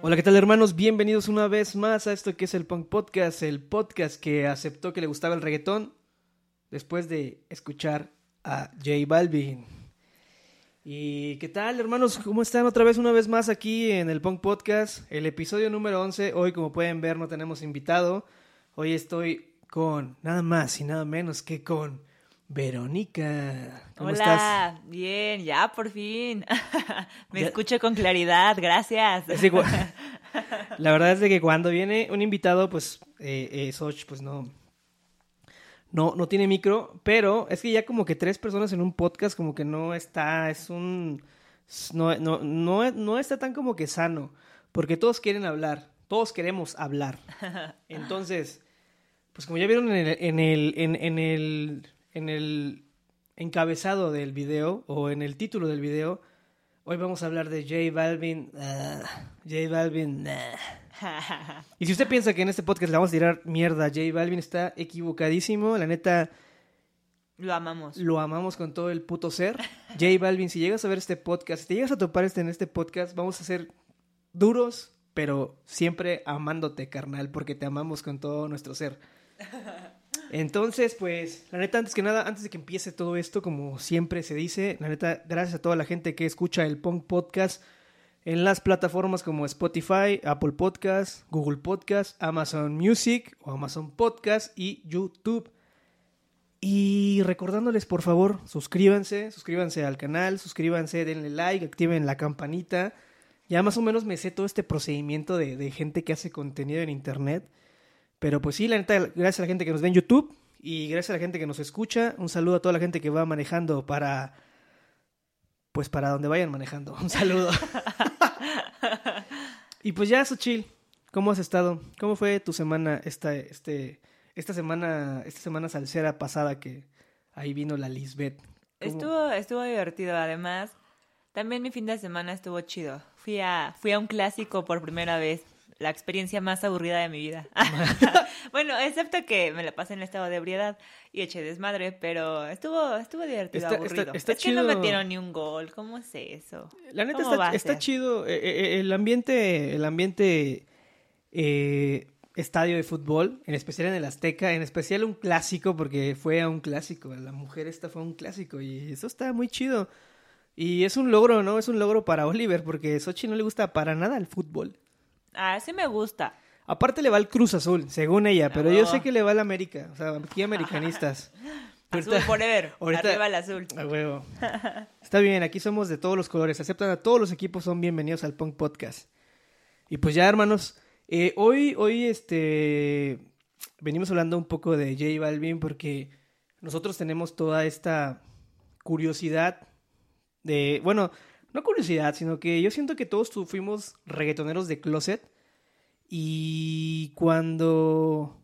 Hola, ¿qué tal hermanos? Bienvenidos una vez más a esto que es el Punk Podcast, el podcast que aceptó que le gustaba el reggaetón después de escuchar a J Balvin. ¿Y qué tal hermanos? ¿Cómo están otra vez una vez más aquí en el Punk Podcast? El episodio número 11. Hoy como pueden ver no tenemos invitado. Hoy estoy con nada más y nada menos que con Verónica. ¿Cómo Hola, estás? bien, ya por fin. Me Ya- escucho con claridad, gracias. Es igual. La verdad es de que cuando viene un invitado, pues eh, eh, Soch, pues no, no, no tiene micro, pero es que ya como que tres personas en un podcast como que no está, es un, no, no, no, no está tan como que sano, porque todos quieren hablar, todos queremos hablar. Entonces, pues como ya vieron en el, en el, en, en el, en el encabezado del video o en el título del video, Hoy vamos a hablar de J Balvin. ah, J Balvin. Y si usted piensa que en este podcast le vamos a tirar mierda a J Balvin, está equivocadísimo. La neta, Lo amamos. lo amamos con todo el puto ser. J Balvin, si llegas a ver este podcast, si te llegas a topar este en este podcast, vamos a ser duros, pero siempre amándote, carnal, porque te amamos con todo nuestro ser. Entonces, pues, la neta, antes que nada, antes de que empiece todo esto, como siempre se dice, la neta, gracias a toda la gente que escucha el Punk Podcast en las plataformas como Spotify, Apple Podcast, Google Podcast, Amazon Music o Amazon Podcast y YouTube. Y recordándoles, por favor, suscríbanse, suscríbanse al canal, suscríbanse, denle like, activen la campanita. Ya más o menos me sé todo este procedimiento de, de gente que hace contenido en internet. Pero pues sí, la neta, gracias a la gente que nos ve en YouTube y gracias a la gente que nos escucha. Un saludo a toda la gente que va manejando para... Pues para donde vayan manejando. Un saludo. y pues ya, Suchil, ¿cómo has estado? ¿Cómo fue tu semana, esta, este, esta semana, esta semana salsera pasada que ahí vino la Lisbeth? ¿Cómo? Estuvo, estuvo divertido, además. También mi fin de semana estuvo chido. Fui a, fui a un clásico por primera vez. La experiencia más aburrida de mi vida. bueno, excepto que me la pasé en estado de ebriedad y eché desmadre, pero estuvo, estuvo divertido, Está- aburrido. está es que no chido. metieron ni un gol. ¿Cómo es eso? La neta ¿Cómo va está, chido. eh, eh, el ambiente, el ambiente eh, estadio de fútbol, en especial en el Azteca, en especial un clásico, porque fue a un clásico. La mujer esta fue a un clásico y eso está muy chido. Y es un logro, ¿no? Es un logro para Oliver, porque Sochi no le gusta para nada el fútbol. Ah, sí me gusta. Aparte le va al Cruz Azul, según ella, pero yo Oh. sé que le va al América. O sea, aquí americanistas. Azul Ahorita- forever. ahorita- Arriba el azul. A huevo. Está bien, aquí somos de todos los colores. Aceptan a todos los equipos, son bienvenidos al Punk Podcast. Y pues ya, hermanos, eh, hoy, hoy, este, venimos hablando un poco de J Balvin porque nosotros tenemos toda esta curiosidad de, bueno, no curiosidad, sino que yo siento que todos fuimos reggaetoneros de closet y cuando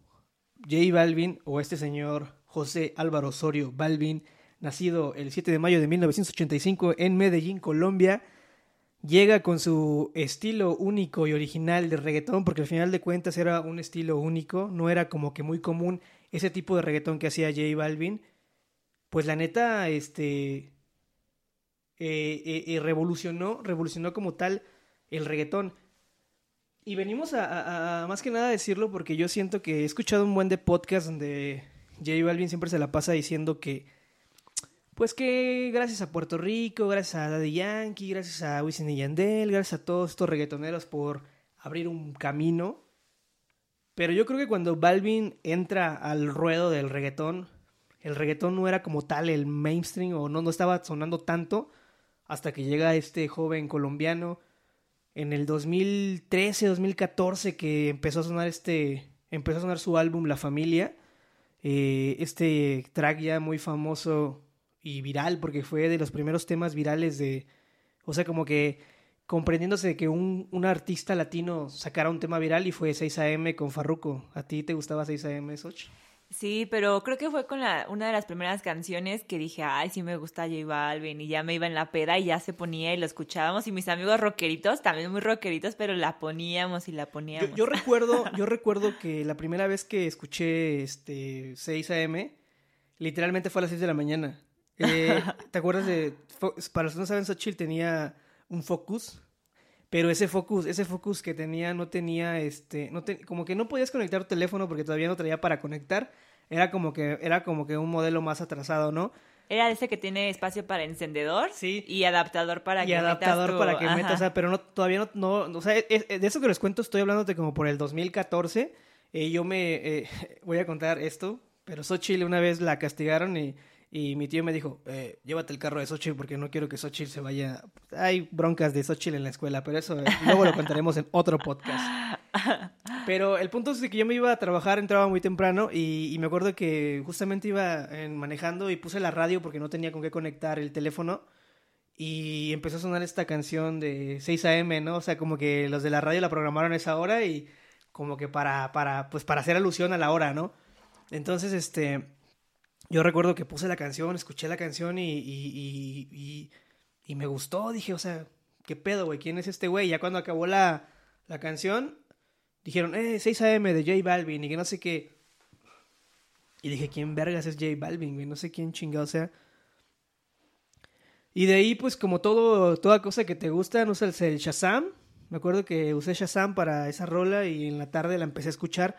J Balvin o este señor José Álvaro Osorio Balvin, nacido el 7 de mayo de 1985 en Medellín, Colombia, llega con su estilo único y original de reggaetón, porque al final de cuentas era un estilo único, no era como que muy común ese tipo de reggaetón que hacía J Balvin. Pues la neta, este, eh, eh, eh, revolucionó, revolucionó como tal el reggaetón. Y venimos a, a- a más que nada decirlo porque yo siento que he escuchado un buen de podcast donde J Balvin siempre se la pasa diciendo que, pues que gracias a Puerto Rico, gracias a Daddy Yankee, gracias a Wisin y Yandel, gracias a todos estos reggaetoneros por abrir un camino. Pero yo creo que cuando Balvin entra al ruedo del reggaetón, el reggaetón no era como tal el mainstream o no, no estaba sonando tanto hasta que llega este joven colombiano en el 2013, 2014 que empezó a sonar este, empezó a sonar su álbum La Familia, eh, este track ya muy famoso y viral porque fue de los primeros temas virales de, o sea, como que comprendiéndose de que un, un artista latino sacara un tema viral y fue 6am con Farruko. ¿A ti te gustaba 6am, Soch? Sí, pero creo que fue con la, una de las primeras canciones que dije, ay, sí me gusta J Balvin, y ya me iba en la peda y ya se ponía y lo escuchábamos, y mis amigos rockeritos, también muy rockeritos, pero la poníamos y la poníamos. yo recuerdo, yo recuerdo que la primera vez que escuché este 6 AM, literalmente fue a las 6 de la mañana. Eh, ¿Te acuerdas de... Para los que no saben, Xochitl tenía un Focus, pero ese Focus, ese Focus que tenía no tenía, este, no como que no podías conectar tu teléfono porque todavía no traía para conectar. Era como que, era como que un modelo más atrasado, ¿no? Era ese que tiene espacio para encendedor sí. y adaptador para y que adaptador metas para que metas, o sea, pero no, todavía no, no, o sea, es- es- de eso que les cuento estoy hablándote como por el 2014. Eh, yo me eh, voy a contar esto, pero Xochitl una vez la castigaron y, y mi tío me dijo, eh, llévate el carro de Xochitl porque no quiero que Xochitl se vaya. Hay broncas de Xochitl en la escuela, pero eso eh, luego lo contaremos en otro podcast. Pero el punto es que yo me iba a trabajar, entraba muy temprano y, y me acuerdo que justamente iba en- manejando y puse la radio porque no tenía con qué conectar el teléfono y empezó a sonar esta canción de 6 a.m., ¿no? O sea, como que los de la radio la programaron a esa hora y como que para, para, pues para hacer alusión a la hora, ¿no? Entonces, este, yo recuerdo que puse la canción, escuché la canción y, y, y, y- me gustó, dije, o sea, ¿qué pedo, güey? ¿Quién es este güey? Ya cuando acabó la, la canción, dijeron, eh, 6 a.m. de J Balvin y que no sé qué. Y dije, ¿quién vergas es J Balvin, güey? No sé quién chingado sea. Y de ahí, pues, como todo, toda cosa que te gusta, no sé, el Shazam. Me acuerdo que usé Shazam para esa rola y en la tarde la empecé a escuchar.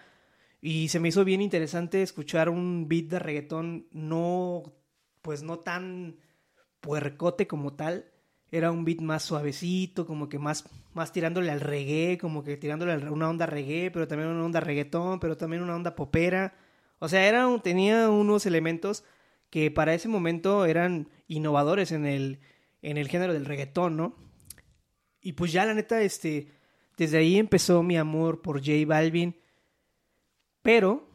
Y se me hizo bien interesante escuchar un beat de reggaetón no, pues no tan puercote como tal. Era un beat más suavecito, como que más, más tirándole al reggae, como que tirándole a una onda reggae, pero también una onda reggaetón, pero también una onda popera. O sea, era tenía unos elementos que para ese momento eran innovadores en el, en el género del reggaetón, ¿no? Y pues ya la neta, este, desde ahí empezó mi amor por J Balvin, pero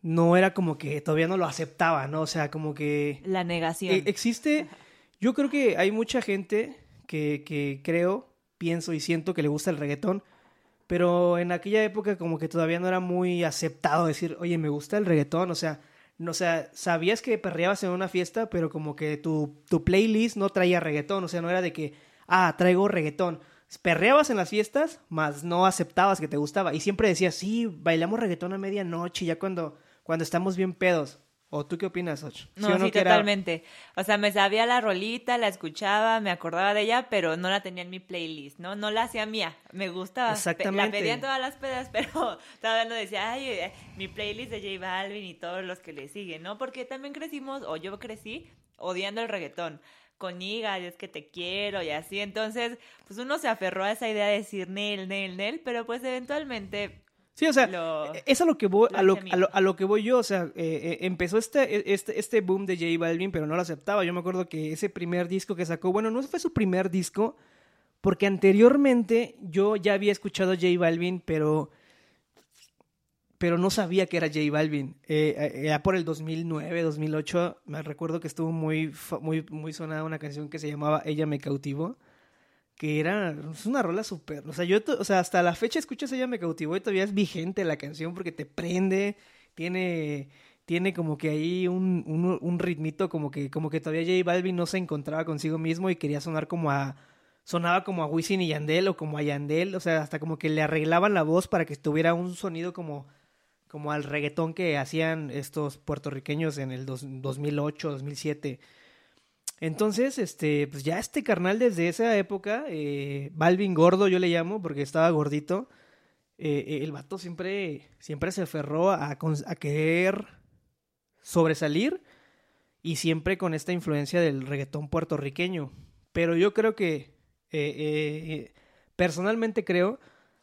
no era como que todavía no lo aceptaba, ¿no? O sea, como que La negación. eh, existe, yo creo que hay mucha gente que, que creo, pienso y siento que le gusta el reggaetón, pero en aquella época como que todavía no era muy aceptado decir, oye, me gusta el reggaetón, o sea, no, o sea, sabías que perreabas en una fiesta, pero como que tu, tu playlist no traía reggaetón, o sea, no era de que, ah, traigo reggaetón. Perreabas en las fiestas, más no aceptabas que te gustaba. Y siempre decías, sí, bailamos reggaetón a medianoche, ya cuando, cuando estamos bien pedos. ¿O tú qué opinas, Och? No, o sí, era- totalmente. O sea, me sabía la rolita, la escuchaba, me acordaba de ella, pero no la tenía en mi playlist, ¿no? No la hacía mía. Me gustaba. Exactamente. La pedían todas las pedas, pero todavía no decía, ay, eh, mi playlist de J Balvin y todos los que le siguen, ¿no? Porque también crecimos, o yo crecí, odiando el reggaetón. Con Iga, y es que te quiero y así. Entonces, pues uno se aferró a esa idea de decir Nel, Nel, Nel, pero pues eventualmente Sí, o sea, lo- es a lo que voy, lo a lo, a lo, a lo que voy yo, o sea, eh, eh, empezó este, este, este boom de J Balvin, pero no lo aceptaba. Yo me acuerdo que ese primer disco que sacó, bueno, no fue su primer disco, porque anteriormente yo ya había escuchado a J Balvin, pero, pero no sabía que era J Balvin. Eh, eh, por el 2009, 2008, me recuerdo que estuvo muy, muy, muy sonada una canción que se llamaba Ella me cautivó que era es una rola súper, o sea, yo, o sea, hasta la fecha escuchas ella me cautivó y todavía es vigente la canción porque te prende, tiene, tiene como que ahí un, un, un ritmito como que, como que todavía J Balvin no se encontraba consigo mismo y quería sonar como a, sonaba como a Wisin y Yandel o como a Yandel, o sea, hasta como que le arreglaban la voz para que tuviera un sonido como, como al reggaetón que hacían estos puertorriqueños en el dos- 2008, 2007. Entonces, este, pues ya este carnal desde esa época, eh, Balvin Gordo yo le llamo porque estaba gordito, eh, eh, el vato siempre, siempre se aferró a, querer sobresalir y siempre con esta influencia del reggaetón puertorriqueño. Pero yo creo que, personalmente creo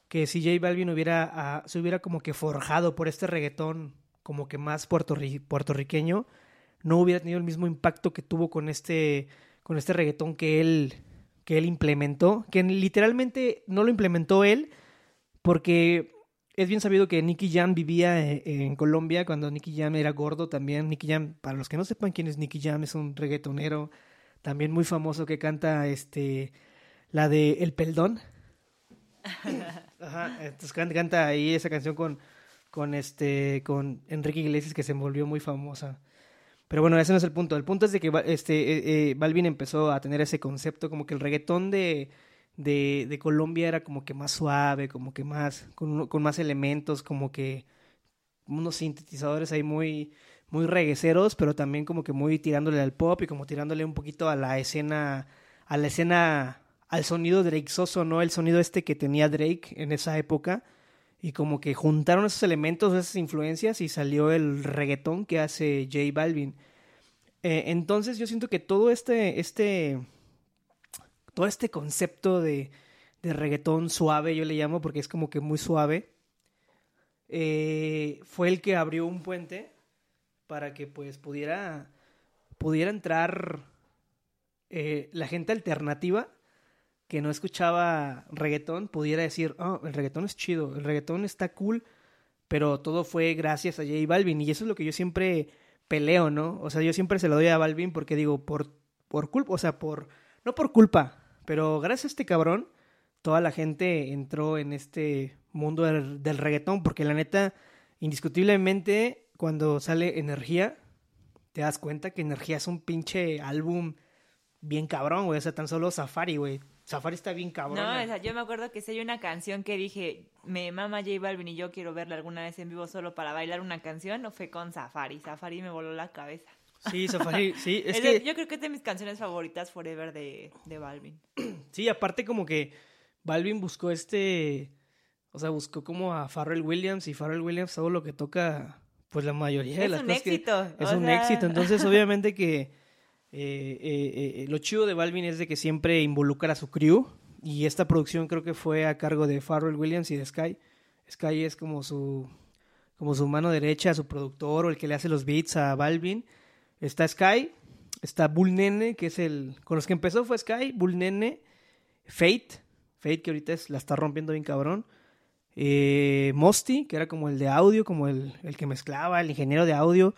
que si J Balvin hubiera, ah, se hubiera como que forjado por este reggaetón como que más puertorri- puertorriqueño, no hubiera tenido el mismo impacto que tuvo con este, con este reggaetón que él, que él implementó, que literalmente no lo implementó él, porque es bien sabido que Nicky Jam vivía en, en Colombia cuando Nicky Jam era gordo también. Nicky Jam, para los que no sepan quién es Nicky Jam, es un reggaetonero también muy famoso que canta este la de El Peldón. Ajá, entonces can- canta ahí esa canción con, con este con Enrique Iglesias que se volvió muy famosa. Pero bueno, ese no es el punto. El punto es de que este, eh, eh, Balvin empezó a tener ese concepto, como que el reggaetón de, de, de Colombia era como que más suave, como que más, con, con más elementos, como que unos sintetizadores ahí muy, muy regueceros, pero también como que muy tirándole al pop y como tirándole un poquito a la escena, a la escena, al sonido Soso, ¿no? El sonido este que tenía Drake en esa época. Y como que juntaron esos elementos, esas influencias y salió el reggaetón que hace J Balvin. Eh, entonces yo siento que todo este, este, todo este concepto de, de reggaetón suave, yo le llamo porque es como que muy suave, eh, fue el que abrió un puente para que pues pudiera, pudiera entrar eh, la gente alternativa que no escuchaba reggaetón pudiera decir, oh, el reggaetón es chido, el reggaetón está cool, pero todo fue gracias a J Balvin y eso es lo que yo siempre peleo, ¿no? O sea, yo siempre se lo doy a Balvin porque digo, por, por culpa, o sea, por, no por culpa, pero gracias a este cabrón, toda la gente entró en este mundo del, del reggaetón, porque la neta, indiscutiblemente, cuando sale Energía, te das cuenta que Energía es un pinche álbum bien cabrón, güey, o sea, tan solo Safari, güey. Safari está bien cabrón. No, o sea, yo me acuerdo que si hay una canción que dije, me mama J Balvin y yo quiero verla alguna vez en vivo solo para bailar una canción, o fue con Safari. Safari me voló la cabeza. Sí, Safari, sí, es, que... Yo creo que es de mis canciones favoritas forever de, de Balvin. Sí, aparte como que Balvin buscó este, o sea, buscó como a Pharrell Williams y Pharrell Williams todo lo que toca, pues la mayoría de las cosas. Es un éxito. es un éxito, entonces obviamente que eh, eh, eh, lo chido de Balvin es de que siempre involucra a su crew y esta producción creo que fue a cargo de Pharrell Williams y de Sky. Sky es como su como su mano derecha, su productor o el que le hace los beats a Balvin. Está Sky, está Bull Nene, que es el con los que empezó fue Sky, Bull Nene, Fate, Fate que ahorita es, la está rompiendo bien cabrón. Mosty, que era como el de audio, como el, el que mezclaba, el ingeniero de audio.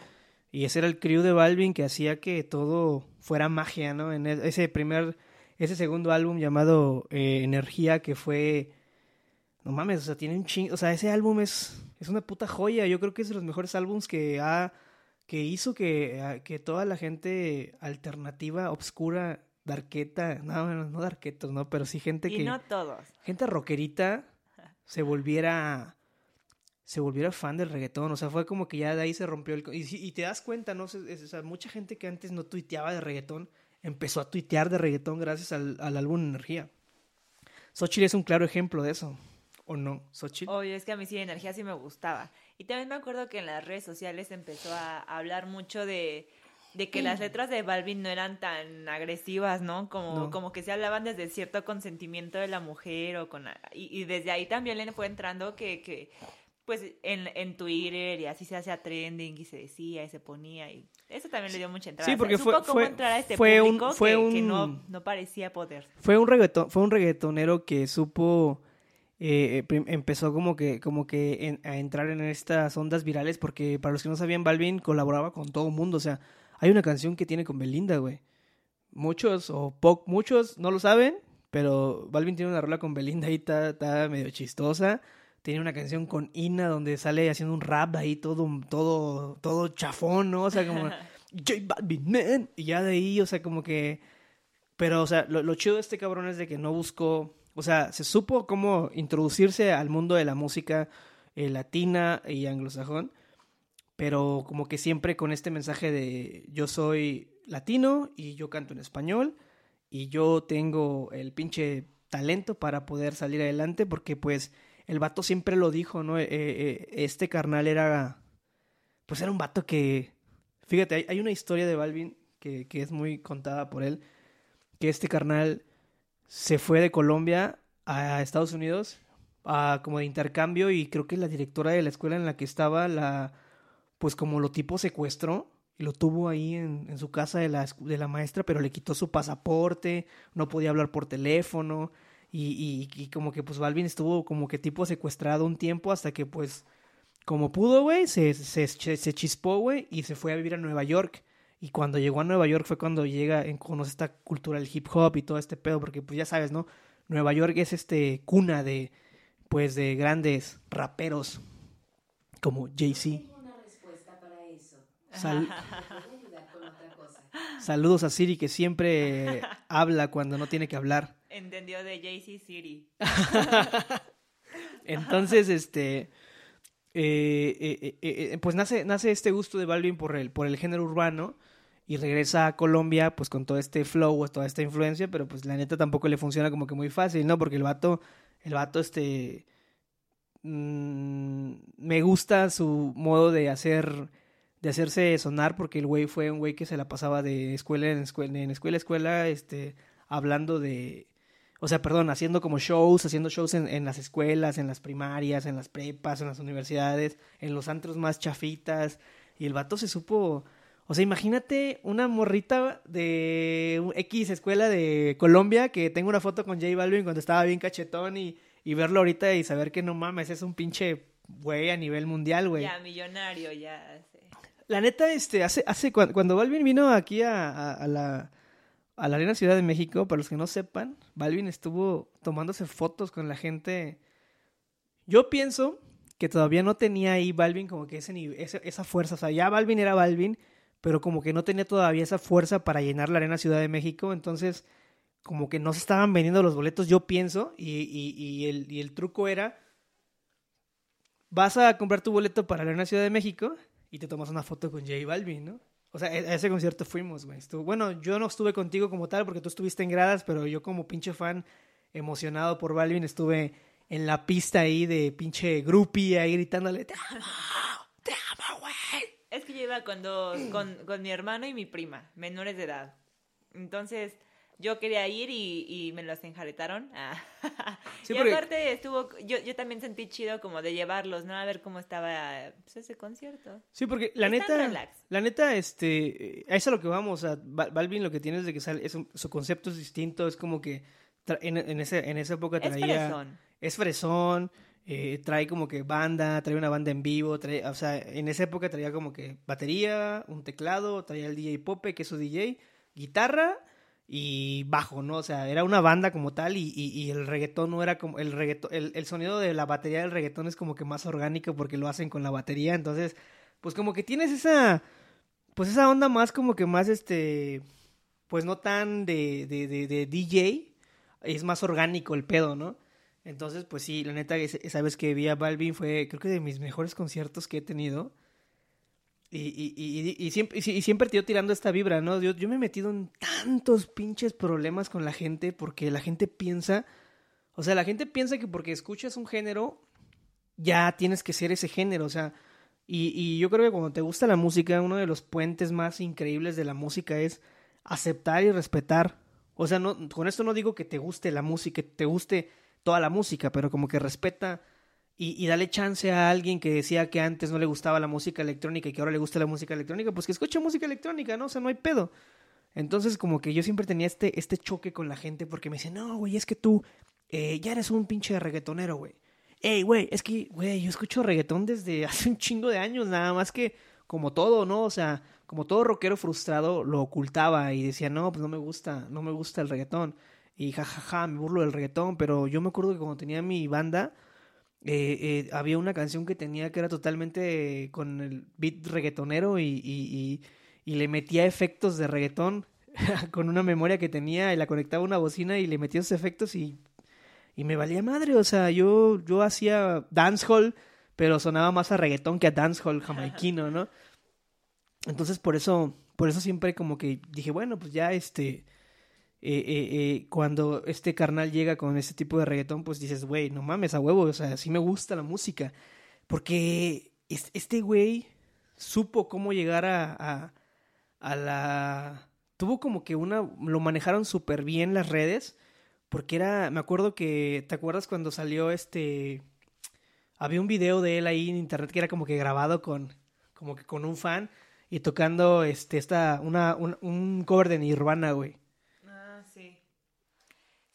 Y ese era el crew de Balvin que hacía que todo fuera magia, ¿no? En e, ese primer, ese segundo álbum llamado eh, Energía, que fue. No mames, o sea, tiene un ching. O sea, ese álbum es, es una puta joya. Yo creo que es de los mejores álbums que ha. que hizo que, que toda la gente alternativa, obscura, darqueta. No, no darquetos, ¿no? Pero sí gente que. Y no todos. Gente rockerita se volviera se volviera fan del reggaetón. O sea, fue como que ya de ahí se rompió el... Y, y te das cuenta, ¿no? O sea, mucha gente que antes no tuiteaba de reggaetón empezó a tuitear de reggaetón gracias al, al álbum Energía. Xochitl es un claro ejemplo de eso. ¿O no, Xochitl? Oye, es que a mí sí Energía sí me gustaba. Y también me acuerdo que en las redes sociales empezó a hablar mucho de, de que las letras de Balvin no eran tan agresivas, ¿no? Como, como que se hablaban desde cierto consentimiento de la mujer o con... Y, y desde ahí también le fue entrando que, que pues en, en Twitter y así se hacía trending y se decía y se ponía y eso también le dio mucha entrada. Sí, porque fue, fue, entrar a este fue un, fue que, un, no, no, parecía poder. Fue un reggaeton, fue un reggaetonero que supo eh, empezó como que como que a entrar en estas ondas virales porque para los que no sabían Balvin colaboraba con todo el mundo, o sea, hay una canción que tiene con Belinda, güey. Muchos o po muchos no lo saben, pero Balvin tiene una rola con Belinda y está, está medio chistosa tiene una canción con Ina donde sale haciendo un rap ahí todo, todo, todo chafón, ¿no? O sea, como J Balvin, man. Y ya de ahí, o sea, como que. Pero, o sea, lo, chido de este cabrón es de que no buscó. O sea, se supo cómo introducirse al mundo de la música eh, latina y anglosajón. Pero como que siempre con este mensaje de yo soy latino y yo canto en español y yo tengo el pinche talento para poder salir adelante porque pues el vato siempre lo dijo, ¿no? Eh, eh, este carnal era, pues era un vato que, fíjate, hay, una historia de Balvin que, es muy contada por él, que este carnal se fue de Colombia a Estados Unidos a, como de intercambio y creo que la directora de la escuela en la que estaba la, pues como lo tipo secuestró y lo tuvo ahí en, en su casa de la, de la maestra, pero le quitó su pasaporte, no podía hablar por teléfono y, y, como que pues Balvin estuvo como que tipo secuestrado un tiempo hasta que pues como pudo, güey, se, se, se chispó, güey, y se fue a vivir a Nueva York. Y cuando llegó a Nueva York fue cuando llega, en, conoce esta cultura del hip hop y todo este pedo, porque pues ya sabes, ¿no? Nueva York es este cuna de, pues, de grandes raperos como Jay-Z. Saludos a Siri que siempre habla cuando no tiene que hablar. Entendió de Jay-Z City. Entonces, este. eh, eh, eh, pues nace, nace este gusto de Balvin por el, por el género urbano y regresa a Colombia pues con todo este flow, toda esta influencia, pero pues la neta tampoco le funciona como que muy fácil, ¿no? Porque el vato, el vato este... Mm, me gusta su modo de hacer de hacerse sonar porque el güey fue un güey que se la pasaba de escuela en escuela en escuela escuela este hablando de o sea, perdón, haciendo como shows, haciendo shows en, en, las escuelas, en las primarias, en las prepas, en las universidades, en los antros más chafitas. Y el vato se supo. O sea, imagínate una morrita de X escuela de Colombia que tengo una foto con J Balvin cuando estaba bien cachetón y, y verlo ahorita y saber que no mames, es un pinche güey a nivel mundial, güey. Ya, millonario, ya. Sí. La neta, este, hace, hace cuando, cuando Balvin vino aquí a, a, a la a la Arena Ciudad de México, para los que no sepan, Balvin estuvo tomándose fotos con la gente. Yo pienso que todavía no tenía ahí Balvin como que ese, esa fuerza. O sea, ya Balvin era Balvin, pero como que no tenía todavía esa fuerza para llenar la Arena Ciudad de México. Entonces, como que no se estaban vendiendo los boletos, yo pienso. Y, y, y, el, y el truco era, vas a comprar tu boleto para la Arena Ciudad de México y te tomas una foto con J Balvin, ¿no? O sea, a ese concierto fuimos, güey. Bueno, yo no estuve contigo como tal porque tú estuviste en gradas, pero yo como pinche fan emocionado por Balvin estuve en la pista ahí de pinche groupie ahí gritándole, te amo, te amo, güey. Es que yo iba con dos, con, con mi hermano y mi prima, menores de edad. Entonces, yo quería ir y, y me los enjaretaron. Ah. Sí, y porque... aparte estuvo, yo, yo también sentí chido como de llevarlos, ¿no? A ver cómo estaba pues, ese concierto. Sí, porque la Están neta, relax. la neta, este, a eso es lo que vamos, a Balvin lo que tiene es de que sale, es un, su concepto es distinto, es como que en, en, ese, en esa época traía... Es fresón. Es fresón. Eh, trae como que banda, trae una banda en vivo, trae, o sea, en esa época traía como que batería, un teclado, traía el DJ Pope, que es su DJ, guitarra y bajo, ¿no? O sea, era una banda como tal y, y, el reggaetón no era como, el reggaetón, el, el, sonido de la batería del reggaetón es como que más orgánico porque lo hacen con la batería, entonces, pues como que tienes esa, pues esa onda más como que más, este, pues no tan de, de, de, DJ, es más orgánico el pedo, ¿no? Entonces, pues sí, la neta, esa vez que vi a Balvin fue, creo que de mis mejores conciertos que he tenido. Y, y, y, y, siempre, y siempre te tirando esta vibra, ¿no? Yo, yo me he metido en tantos pinches problemas con la gente porque la gente piensa, o sea, la gente piensa que porque escuchas un género, ya tienes que ser ese género, o sea, y, yo creo que cuando te gusta la música, uno de los puentes más increíbles de la música es aceptar y respetar. O sea, no, con esto no digo que te guste la música, que te guste toda la música, pero como que respeta y, y dale chance a alguien que decía que antes no le gustaba la música electrónica y que ahora le gusta la música electrónica, pues que escuche música electrónica, ¿no? O sea, no hay pedo. Entonces, como que yo siempre tenía este, este choque con la gente porque me dicen, no, güey, es que tú eh, ya eres un pinche reggaetonero, güey. Ey, güey, es que, güey, yo escucho reggaetón desde hace un chingo de años, nada más que como todo, ¿no? O sea, como todo rockero frustrado lo ocultaba y decía, no, pues no me gusta, no me gusta el reggaetón. Y jajaja, ja, ja, me burlo del reggaetón, pero yo me acuerdo que cuando tenía mi banda, eh, eh, había una canción que tenía que era totalmente con el beat reggaetonero y, y, y, y le metía efectos de reggaetón con una memoria que tenía y la conectaba a una bocina y le metía esos efectos y, y me valía madre. O sea, yo, yo hacía dancehall, pero sonaba más a reggaetón que a dancehall jamaiquino, ¿no? Entonces por eso, por eso siempre como que dije, bueno, pues ya este eh, eh, eh, cuando este carnal llega con ese tipo de reggaetón, pues dices, güey, no mames, a huevo, o sea, sí me gusta la música. Porque este güey supo cómo llegar a, a, la... Tuvo como que una... Lo manejaron súper bien las redes. Porque era... Me acuerdo que... ¿Te acuerdas cuando salió este... Había un video de él ahí en internet que era como que grabado con... Como que con un fan. Y tocando este... Esta... Una, un, un cover de Nirvana, güey.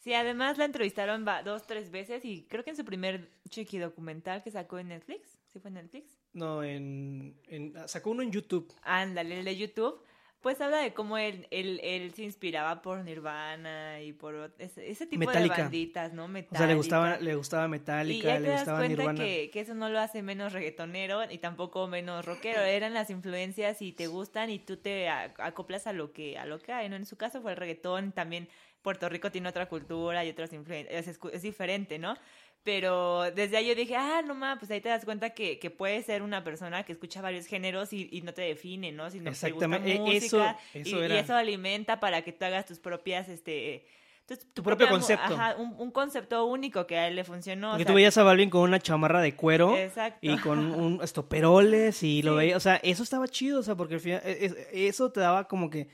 Sí, además la entrevistaron dos, tres veces y creo que en su primer chiqui documental que sacó en Netflix, ¿sí fue en Netflix? No, en, en sacó uno en YouTube. Ándale, el de YouTube. Pues habla de cómo él, él, él se inspiraba por Nirvana y por ese, ese tipo Metallica. de banditas, ¿no? Metallica. O sea, le gustaba, le gustaba Metallica, y ya te le das gustaba cuenta Nirvana. Que, que eso no lo hace menos reggaetonero y tampoco menos rockero. Eran las influencias y te gustan y tú te acoplas a lo que, a lo que hay, ¿no? En su caso fue el reggaetón, también Puerto Rico tiene otra cultura y otras influencias, es, es, diferente, ¿no? Pero desde ahí yo dije, ah, no mames, pues ahí te das cuenta que, que puedes ser una persona que escucha varios géneros y, y no te define, ¿no? Sino que te gusta Exactamente, e- música eso- y, eso y era. eso alimenta para que tú hagas tus propias, este... Tu, Tu propio propia concepto. Ajá, un, un concepto único que a él le funcionó. o Porque sea, tú veías a Balvin con una chamarra de cuero Exacto. y con un estoperoles y lo Sí. veía, o sea, eso estaba chido, o sea, porque al final e- es- eso te daba como que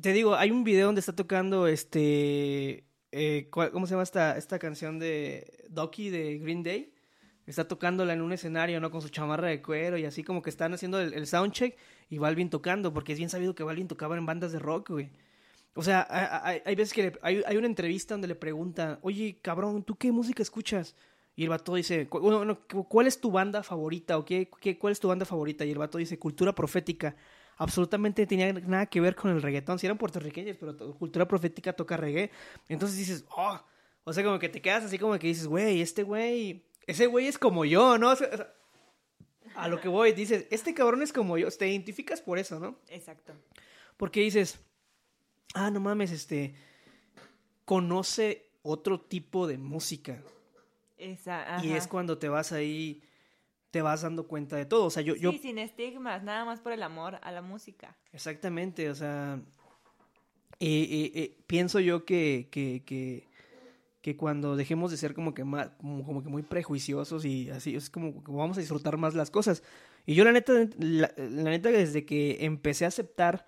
te digo, hay un video donde está tocando este eh, ¿cuál- ¿cómo se llama esta esta canción de Ducky de Green Day? Está tocándola en un escenario, ¿no? Con su chamarra de cuero y así como que están haciendo el, soundcheck y Balvin tocando, porque es bien sabido que Balvin tocaba en bandas de rock, güey. O sea, hay, hay- veces que le- hay, hay una entrevista donde le preguntan, oye, cabrón, ¿tú qué música escuchas? Y el vato dice, "Cu- bueno, no, cu- ¿cuál es tu banda favorita? ¿O qué, qué- cuál es tu banda favorita? Y el vato dice, Cultura Profética. Absolutamente tenía nada que ver con el reggaetón. Si eran puertorriqueños, pero Cultura Profética toca reggae. Entonces dices, oh, o sea, como que te quedas así como que dices, güey, este güey, ese güey es como yo, ¿no? O sea, a lo que voy, dices, este cabrón es como yo. Te identificas por eso, ¿no? Exacto. Porque dices, ah, no mames, este, conoce otro tipo de música. Esa, Y es cuando te vas ahí, te vas dando cuenta de todo. O sea, yo, yo, Sí, sin estigmas, nada más por el amor a la música. exactamente, o sea, eh, eh, eh, pienso yo que, que, que, que cuando dejemos de ser como que más, como, como que muy prejuiciosos y así, es como que vamos a disfrutar más las cosas. Y yo la neta, la, la neta, desde que empecé a aceptar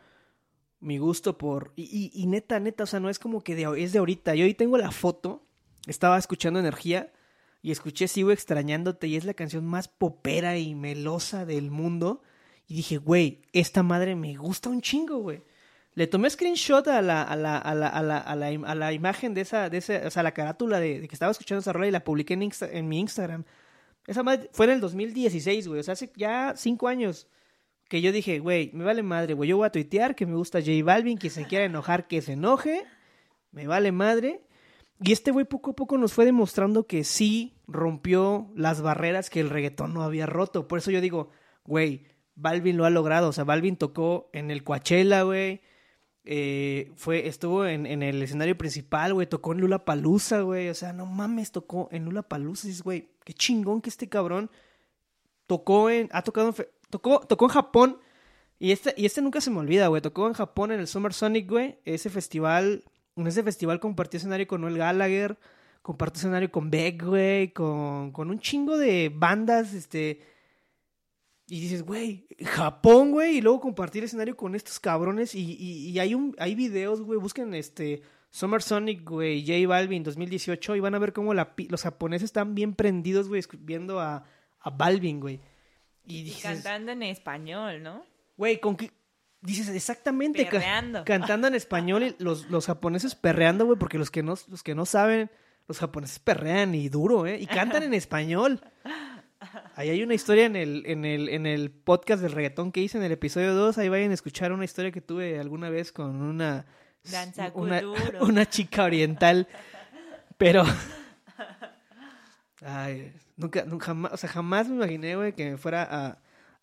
mi gusto por... Y, y, y neta, neta, o sea, no es como que de, es de ahorita. Yo hoy tengo la foto, estaba escuchando Energía y escuché Sigo extrañándote y es la canción más popera y melosa del mundo. Y dije, güey, esta madre me gusta un chingo, güey. Le tomé screenshot a la, a la, a la, a la, a la, a la imagen de esa, de ese, o sea, la carátula de, que estaba escuchando esa rola y la publiqué en, en mi Instagram. Esa madre fue en el 2016, güey. O sea, hace ya cinco años que yo dije, güey, me vale madre, güey. Yo voy a tuitear que me gusta J Balvin, que se quiera enojar, que se enoje. Me vale madre. Y este güey poco a poco nos fue demostrando que sí rompió las barreras que el reggaetón no había roto. Por eso yo digo, güey, Balvin lo ha logrado. O sea, Balvin tocó en el Coachella, güey. Eh, fue, estuvo en, en el escenario principal, güey. Tocó en Lula Palusa, güey. O sea, no mames, tocó en Lula Palusa. Güey, qué chingón que este cabrón tocó en. Ha tocado en. Tocó, tocó en Japón. Y este, y este nunca se me olvida, güey. Tocó en Japón en el Summer Sonic, güey. Ese festival. En ese festival compartió escenario con Noel Gallagher. Compartió escenario con Beck, güey. Con, con un chingo de bandas, este. Y dices, güey, Japón, güey. Y luego compartir escenario con estos cabrones. Y, y, y hay, un, hay videos, güey. Busquen este. Summer Sonic, güey. J Balvin 2018. Y van a ver cómo la, los japoneses están bien prendidos, güey. Viendo a, a Balvin, güey. Y Y cantando en español, ¿no? güey, con que. Dices exactamente. ca- cantando en español y los, los japoneses perreando, güey. Porque los que, no, los que no saben, los japoneses perrean y duro, ¿eh? Y cantan en español. Ahí hay una historia en el, en el, en el podcast del reggaetón que hice en el episodio 2. Ahí vayan a escuchar una historia que tuve alguna vez con una. Danza una, una chica oriental. Pero. Ay, nunca, nunca jamás, o sea, jamás me imaginé, güey, que me fuera a,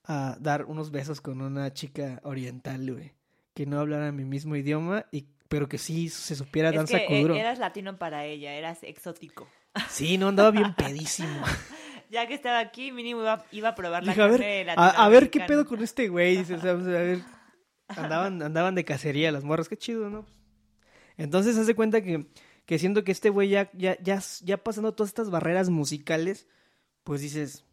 a dar unos besos con una chica oriental, güey. Que no hablara mi mismo idioma, y, pero que sí se supiera Es danza que kuduro. eh, eras latino para ella, eras exótico. Sí, no andaba bien pedísimo. Ya que estaba aquí, mínimo iba, iba a probar la Dije, a carne ver, a, a ver qué pedo con este güey. O sea, o sea, a ver, andaban, andaban de cacería las morras, qué chido, ¿no? Entonces, hace cuenta que, que siento que este güey ya, ya, ya, ya pasando todas estas barreras musicales, pues dices,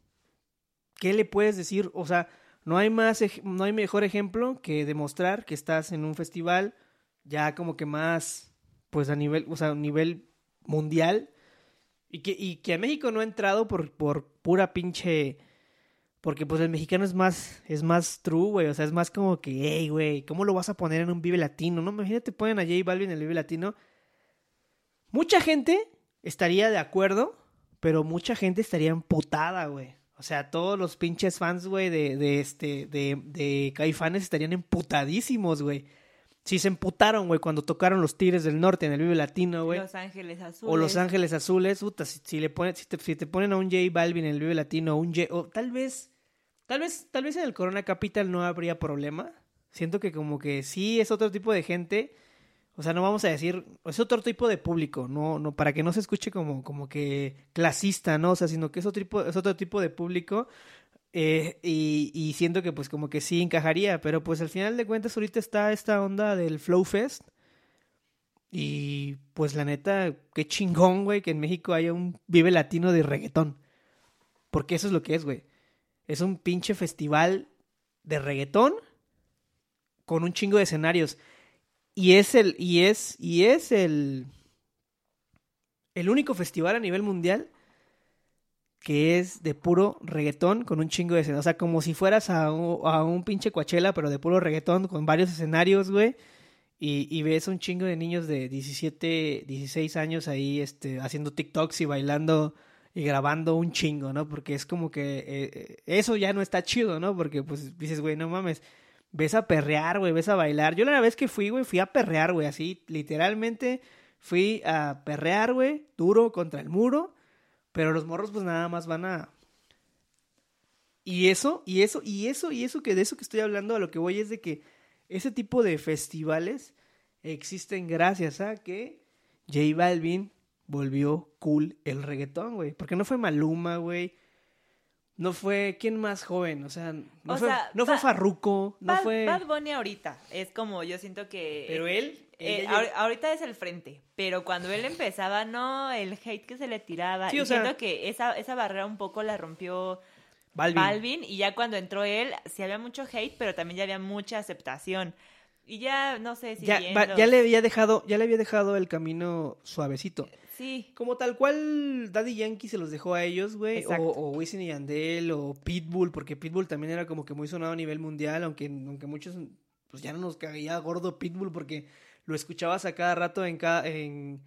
¿qué le puedes decir? O sea, no hay más, no hay mejor ejemplo que demostrar que estás en un festival ya como que más, pues a nivel, o sea, a nivel mundial y que, y que a México no ha entrado por, por pura pinche... Porque pues el mexicano es más, es más true, güey. O sea, es más como que, hey, güey, ¿cómo lo vas a poner en un Vive Latino? No, imagínate, ponen a J Balvin en el Vive Latino. Mucha gente estaría de acuerdo, pero mucha gente estaría emputada, güey. O sea, todos los pinches fans, güey, de, de este, de, de Caifanes estarían emputadísimos, güey. Si se emputaron, güey, cuando tocaron los Tigres del Norte en el Vive Latino, güey. Los Ángeles Azules. O Los Ángeles Azules, puta, si, si le ponen, si te, si te ponen a un J Balvin en el Vive Latino, un J, o tal vez, tal vez, tal vez en el Corona Capital no habría problema. Siento que como que sí es otro tipo de gente, O sea, no vamos a decir, es otro tipo de público, no, no, para que no se escuche como, como que clasista, ¿no? O sea, sino que es otro tipo, es otro tipo de público. eh, y, siento que pues como que sí encajaría, pero pues al final de cuentas ahorita está esta onda del Flow Fest. Y pues la neta, qué chingón, güey, que en México haya un Vive Latino de reggaetón. Porque eso es lo que es, güey. Es un pinche festival de reggaetón con un chingo de escenarios. Y es el, y es, y es el, el único festival a nivel mundial que es de puro reggaetón con un chingo de escenarios. O sea, como si fueras a un, a un pinche Coachella, pero de puro reggaetón con varios escenarios, güey. Y, y ves un chingo de niños de 17, 16 años ahí este, haciendo TikToks y bailando y grabando un chingo, ¿no? Porque es como que eh, eh, eso ya no está chido, ¿no? Porque pues dices, güey, no mames, ves a perrear, güey, ves a bailar. Yo la vez que fui, güey, fui a perrear, güey, así, literalmente fui a perrear, güey, duro contra el muro, pero los morros pues nada más van a... Y eso, y eso, y eso, y eso que de eso que estoy hablando, a lo que voy es de que ese tipo de festivales existen gracias a que J Balvin volvió cool el reggaetón, güey. Porque no fue Maluma, güey. No fue. ¿Quién más joven? O sea, no, O fue, sea, no fue Farruko, no Bad, fue. Bad Bunny ahorita es como yo siento que... Pero él. Eh, ahor- ahorita es el frente, pero cuando él empezaba, no, el hate que se le tiraba. Sí, y o sea- siento que esa, esa barrera un poco la rompió Balvin. Balvin. y ya cuando entró él, sí había mucho hate, pero también ya había mucha aceptación. Y ya, no sé si Ya, ya le había dejado, ya le había dejado el camino suavecito. Sí, Como tal cual Daddy Yankee se los dejó a ellos, güey. O, o Wisin y Yandel, o Pitbull, porque Pitbull también era como que muy sonado a nivel mundial, aunque, aunque muchos, pues ya no nos caía gordo Pitbull porque lo escuchabas a cada rato en cada, en,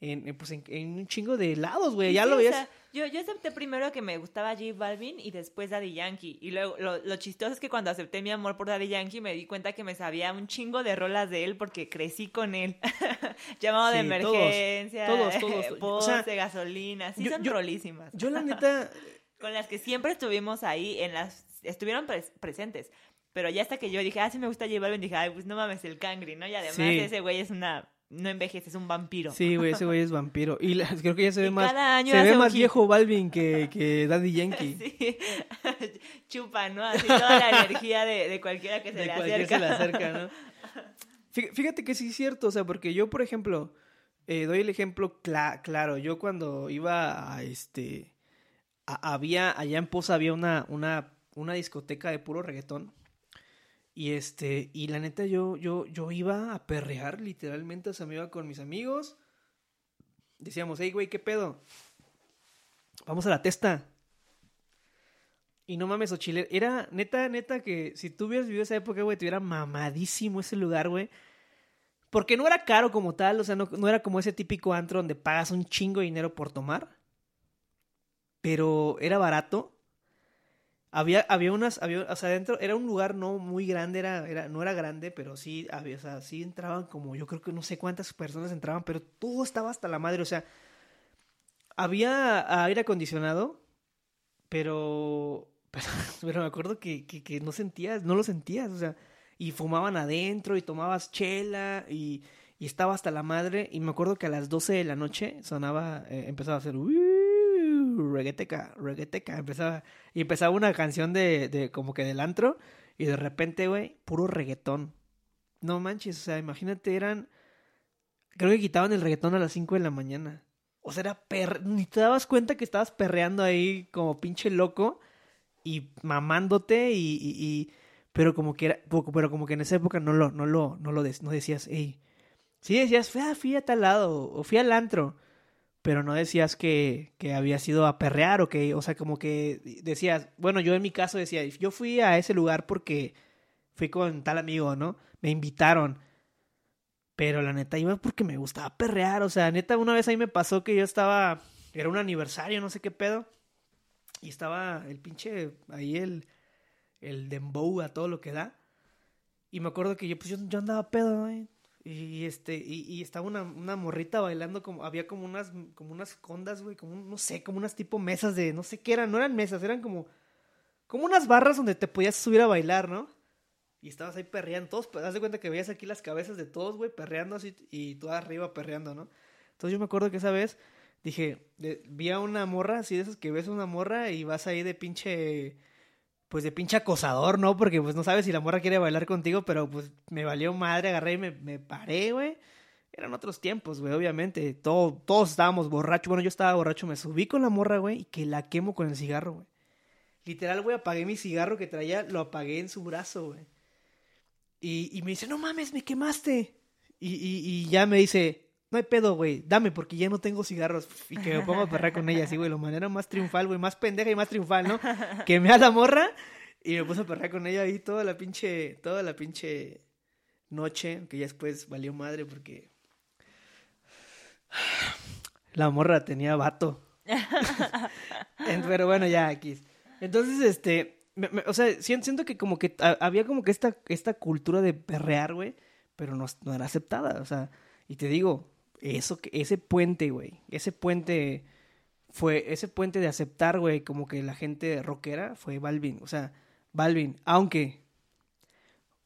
en, pues en, en un chingo de lados, güey. Ya Sí, lo o veías. sea, yo, yo acepté primero que me gustaba J Balvin y después Daddy Yankee. Y luego lo, lo chistoso es que cuando acepté mi amor por Daddy Yankee me di cuenta que me sabía un chingo de rolas de él porque crecí con él. Llamado de todos, emergencia, todos, todos. O poste, sea, gasolina. Sí, yo- son yo- rolísimas. Yo la neta, Con las que siempre estuvimos ahí, en las estuvieron pres- presentes. Pero ya hasta que yo dije, ah, sí me gusta J Balvin, dije, ay, pues no mames, el cangri, ¿no? Y además Sí. ese güey es una... No envejece, es un vampiro. sí, güey, ese güey es vampiro. Y la- creo que ya se ve Y más, cada año se ve más viejo Balvin que, que Daddy Yankee. Sí. Chupa, ¿no? Así toda la energía de, de cualquiera que se de le cualquier acerca. se le acerca, ¿no? Fí- Fíjate que sí es cierto, o sea, porque yo, por ejemplo, eh, doy el ejemplo cla- claro, yo cuando iba a este, a- había, allá en Poza había una, una, una discoteca de puro reggaetón, y este, y la neta yo, yo, yo iba a perrear, literalmente, o sea, me iba con mis amigos, decíamos, hey, güey, ¿qué pedo? Vamos a la testa. Y no mames, Ochile, era neta, neta que si tú hubieras vivido esa época, güey, te hubiera mamadísimo ese lugar, güey. Porque no era caro como tal, o sea, no, no era como ese típico antro donde pagas un chingo de dinero por tomar. Pero era barato. Había, había unas, había, o sea, dentro, era un lugar no muy grande, era, era, no era grande, pero sí, había, o sea, sí entraban como, yo creo que no sé cuántas personas entraban, pero todo estaba hasta la madre, o sea, había aire acondicionado, pero, pero, me acuerdo que, que, que no sentías, no lo sentías, o sea, y fumaban adentro y tomabas chela y, y estaba hasta la madre, y me acuerdo que a las 12 de la noche sonaba, eh, empezaba a hacer, "Uuu, reggaeteca, empezaba, y empezaba una canción de, de como que del antro, y de repente, güey, puro reggaetón. No manches, o sea, imagínate, eran, creo que quitaban el reggaetón a las 5 de la mañana. O sea, era per... Ni te dabas cuenta que estabas perreando ahí como pinche loco y mamándote y... Pero como que era... Pero como que en esa época no lo... No lo... No lo no decías, hey... Sí decías, fui a tal lado o fui al antro. Pero no decías que, que habías ido a perrear o que... O sea, como que decías... Bueno, yo en mi caso decía, yo fui a ese lugar porque fui con tal amigo, ¿no? Me invitaron. Pero la neta iba porque me gustaba perrear. O sea, neta, una vez ahí me pasó que yo estaba. Era un aniversario, no sé qué pedo. Y estaba el pinche. Ahí el. El dembow a todo lo que da. Y me acuerdo que yo, pues yo, andaba pedo, güey. Y este, y, estaba una, una morrita bailando como, había como unas, como unas condas, güey, como no sé, como unas tipo mesas de, no sé qué eran, no eran mesas, eran como, como unas barras donde te podías subir a bailar, ¿no? Y estabas ahí perreando, todos, haz de cuenta que veías aquí las cabezas de todos, güey, perreando así, y tú arriba perreando, ¿no? Entonces yo me acuerdo que esa vez dije, vi a una morra, así de esas que ves una morra y vas ahí de pinche, pues de pinche acosador, ¿no? Porque pues no sabes si la morra quiere bailar contigo, pero pues me valió madre, agarré y me, me paré, güey. Eran otros tiempos, güey, obviamente. Todo, todos estábamos borrachos. Bueno, yo estaba borracho, me subí con la morra, güey, y que la quemo con el cigarro, güey. Literal, güey, apagué mi cigarro que traía, lo apagué en su brazo, güey. Y, y me dice, no mames, me quemaste. Y, y, y ya me dice, no hay pedo, güey, dame porque ya no tengo cigarros. Y que me pongo a perrar con ella así, güey, la manera más triunfal, güey, más pendeja y más triunfal, ¿no? Quemé a la morra y me puse a perrar con ella ahí toda la pinche, toda la pinche noche, que ya después valió madre porque la morra tenía vato. Pero bueno, ya aquí. Entonces, este, me- me- o sea, sien- siento que como que a- había como que esta, esta cultura de perrear, güey, pero no, no era aceptada, o sea, y te digo, eso, que ese puente, güey, ese puente fue, ese puente de aceptar, güey, como que la gente rockera fue Balvin, o sea, Balvin, aunque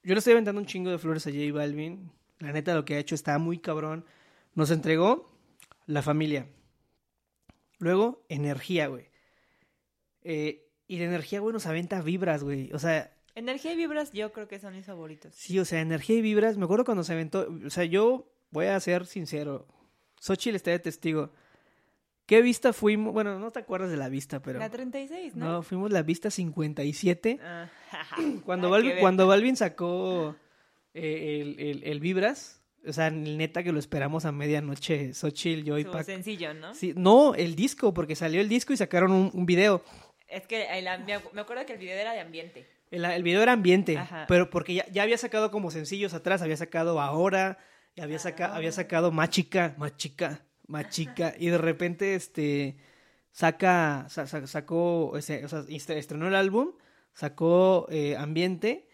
yo le estoy aventando un chingo de flores a J Balvin, la neta lo que ha hecho está muy cabrón, nos entregó la familia, luego energía, güey, eh, y la energía, güey, nos aventa vibras, güey. O sea, Energía y vibras yo creo que son mis favoritos. sí, o sea, energía y vibras. Me acuerdo cuando se aventó. O sea, yo voy a ser sincero. Xochitl está de testigo. ¿Qué vista fuimos? Bueno, no te acuerdas de la vista, pero. La 36, ¿no? No, fuimos la vista 57. Ah, Cuando, Balvin, cuando Balvin sacó eh, el, el- el Vibras, o sea, neta que lo esperamos a medianoche, Xochitl, yo y Pac. sencillo, ¿no? Sí, no, el disco, porque salió el disco y sacaron un, un video. Es que el me acu- me acuerdo que el video era de ambiente. El, el video era ambiente, Ajá. pero porque ya, ya había sacado como sencillos atrás, había sacado Ahora, y había, saca, había sacado Más Chica, Más Chica, Más Chica, y de repente este saca, sa- sa- sacó, o sea, est- estrenó el álbum, sacó eh, Ambiente,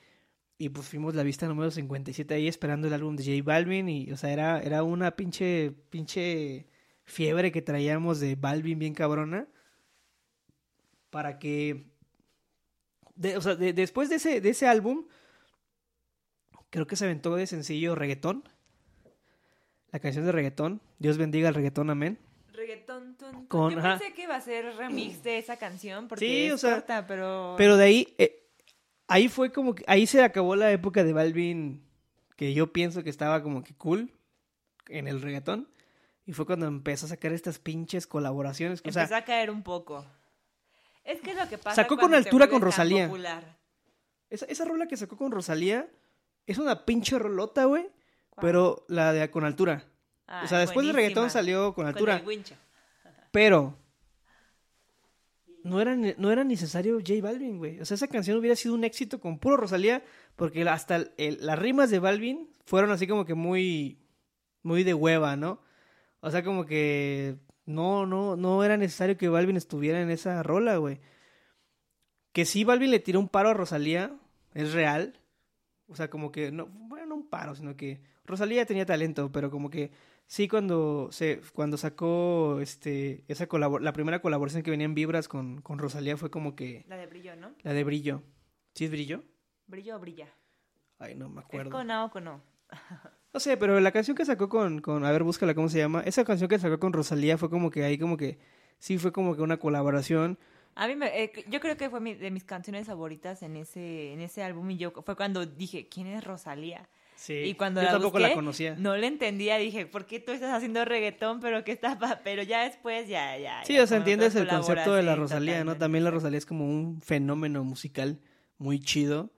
y pues fuimos la vista número 57 ahí esperando el álbum de J Balvin, y o sea, era, era una pinche, pinche fiebre que traíamos de Balvin bien cabrona, para que de- o sea, de- después de ese, de ese álbum, creo que se aventó de sencillo reggaetón. La canción de reggaetón. Dios bendiga el reggaetón, amén. Reggaetón. tun, tun. Con- Yo ajá. pensé que iba a ser remix de esa canción porque Sí, es o sea, corta, pero... Pero de ahí, eh, ahí fue como que, ahí se acabó la época de Balvin, que yo pienso que estaba como que cool en el reggaetón. Y fue cuando empezó a sacar estas pinches colaboraciones. O sea, Empezó a caer un poco. Es que es lo que pasa Sacó con altura con Rosalía. esa, esa rola que sacó con Rosalía es una pinche rolota, güey. ¿Cuál? Pero la de con altura. Ah, o sea, después del reggaetón salió con altura. el. Pero no era, no era necesario J Balvin, güey. O sea, esa canción hubiera sido un éxito con puro Rosalía, porque hasta el- el- las rimas de Balvin fueron así como que muy, muy de hueva, ¿no? O sea, como que no, no, no era necesario que Balvin estuviera en esa rola, güey. Que sí, Balvin le tiró un paro a Rosalía, es real. O sea, como que, no, bueno, no un paro, sino que Rosalía tenía talento, pero como que sí cuando se, cuando sacó este, esa colabor la primera colaboración que venía en Vibras con, con Rosalía fue como que La de brillo, ¿no? la de Brillo. ¿Sí es Brillo? Brillo o brilla. Ay, no me ¿Es acuerdo. con A o con O? No sé, pero la canción que sacó con, con, a ver, búscala cómo se llama. Esa canción que sacó con Rosalía fue como que ahí como que, sí fue como que una colaboración. A mí me, eh, yo creo que fue mi- de mis canciones favoritas en ese, en ese álbum y yo fue cuando dije, ¿quién es Rosalía? Sí. Y cuando Yo la tampoco busqué, la conocía. No le entendía, dije, ¿por qué tú estás haciendo reggaetón? Pero que está pa-?" pero ya después ya ya. Sí, ya o sea, entiendes el concepto de la Rosalía, ¿no? También la Rosalía es como un fenómeno musical muy chido,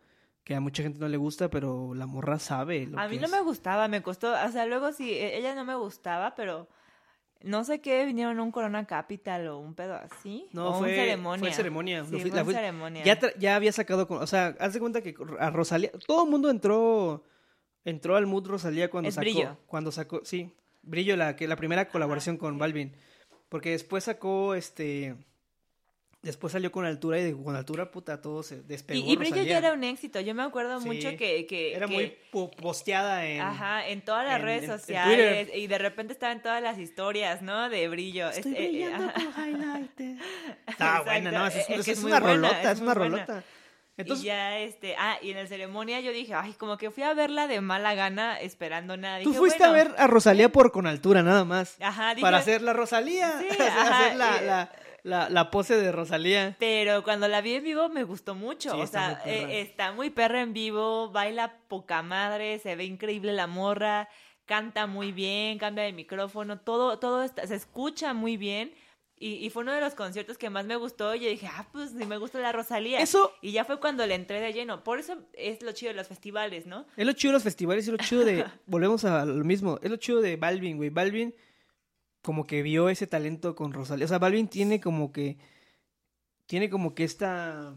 que a mucha gente no le gusta, pero la morra sabe lo A que mí no es. me gustaba, me costó, o sea, luego sí, e- ella no me gustaba, pero no sé qué, vinieron a un Corona Capital o un pedo así. No, o fue un ceremonia. Fue ceremonia. Sí, fui- fue la ceremonia. Ya, ya había sacado, con- o sea, haz de cuenta que a Rosalía, todo el mundo entró, entró al mood Rosalía cuando Es sacó, Brillo. cuando sacó, sí, Brillo, la que la primera colaboración con Balvin, porque después sacó, este, después salió con Altura y de, con Altura, puta, todo se despegó y, y Brillo ya era un éxito, yo me acuerdo Sí. mucho que... que Era que- muy po- posteada en... Ajá, en todas las en- redes en sociales y de repente estaba en todas las historias, ¿no? De brillo. Estoy Este, eh, brillando ajá. con highlighter. Está buena, no, es, es es- que es es una buena, rolota, es es una buena. rolota. Entonces- y ya, este, ah, y en la ceremonia yo dije, ay, como que fui a verla de mala gana, esperando nada. Tú Dije, fuiste bueno, a ver a Rosalía por con altura, nada más. Ajá, dije, para hacer la Rosalía. Sí, hacer la, eh. la, la, la pose de Rosalía. Pero cuando la vi en vivo me gustó mucho. Sí, o está sea, muy perra. eh, está muy perra en vivo, baila poca madre, se ve increíble la morra, canta muy bien, cambia de micrófono, todo, todo está- se escucha muy bien. Y, y fue uno de los conciertos que más me gustó. Y yo dije, ah, pues sí me gusta la Rosalía. Eso- Y ya fue cuando le entré de lleno. Por eso es lo chido de los festivales, ¿no? Es lo chido de los festivales, es lo chido de. volvemos a lo mismo. Es lo chido de Balvin, güey. Balvin, como que vio ese talento con Rosalía. O sea, Balvin tiene como que. Tiene como que esta.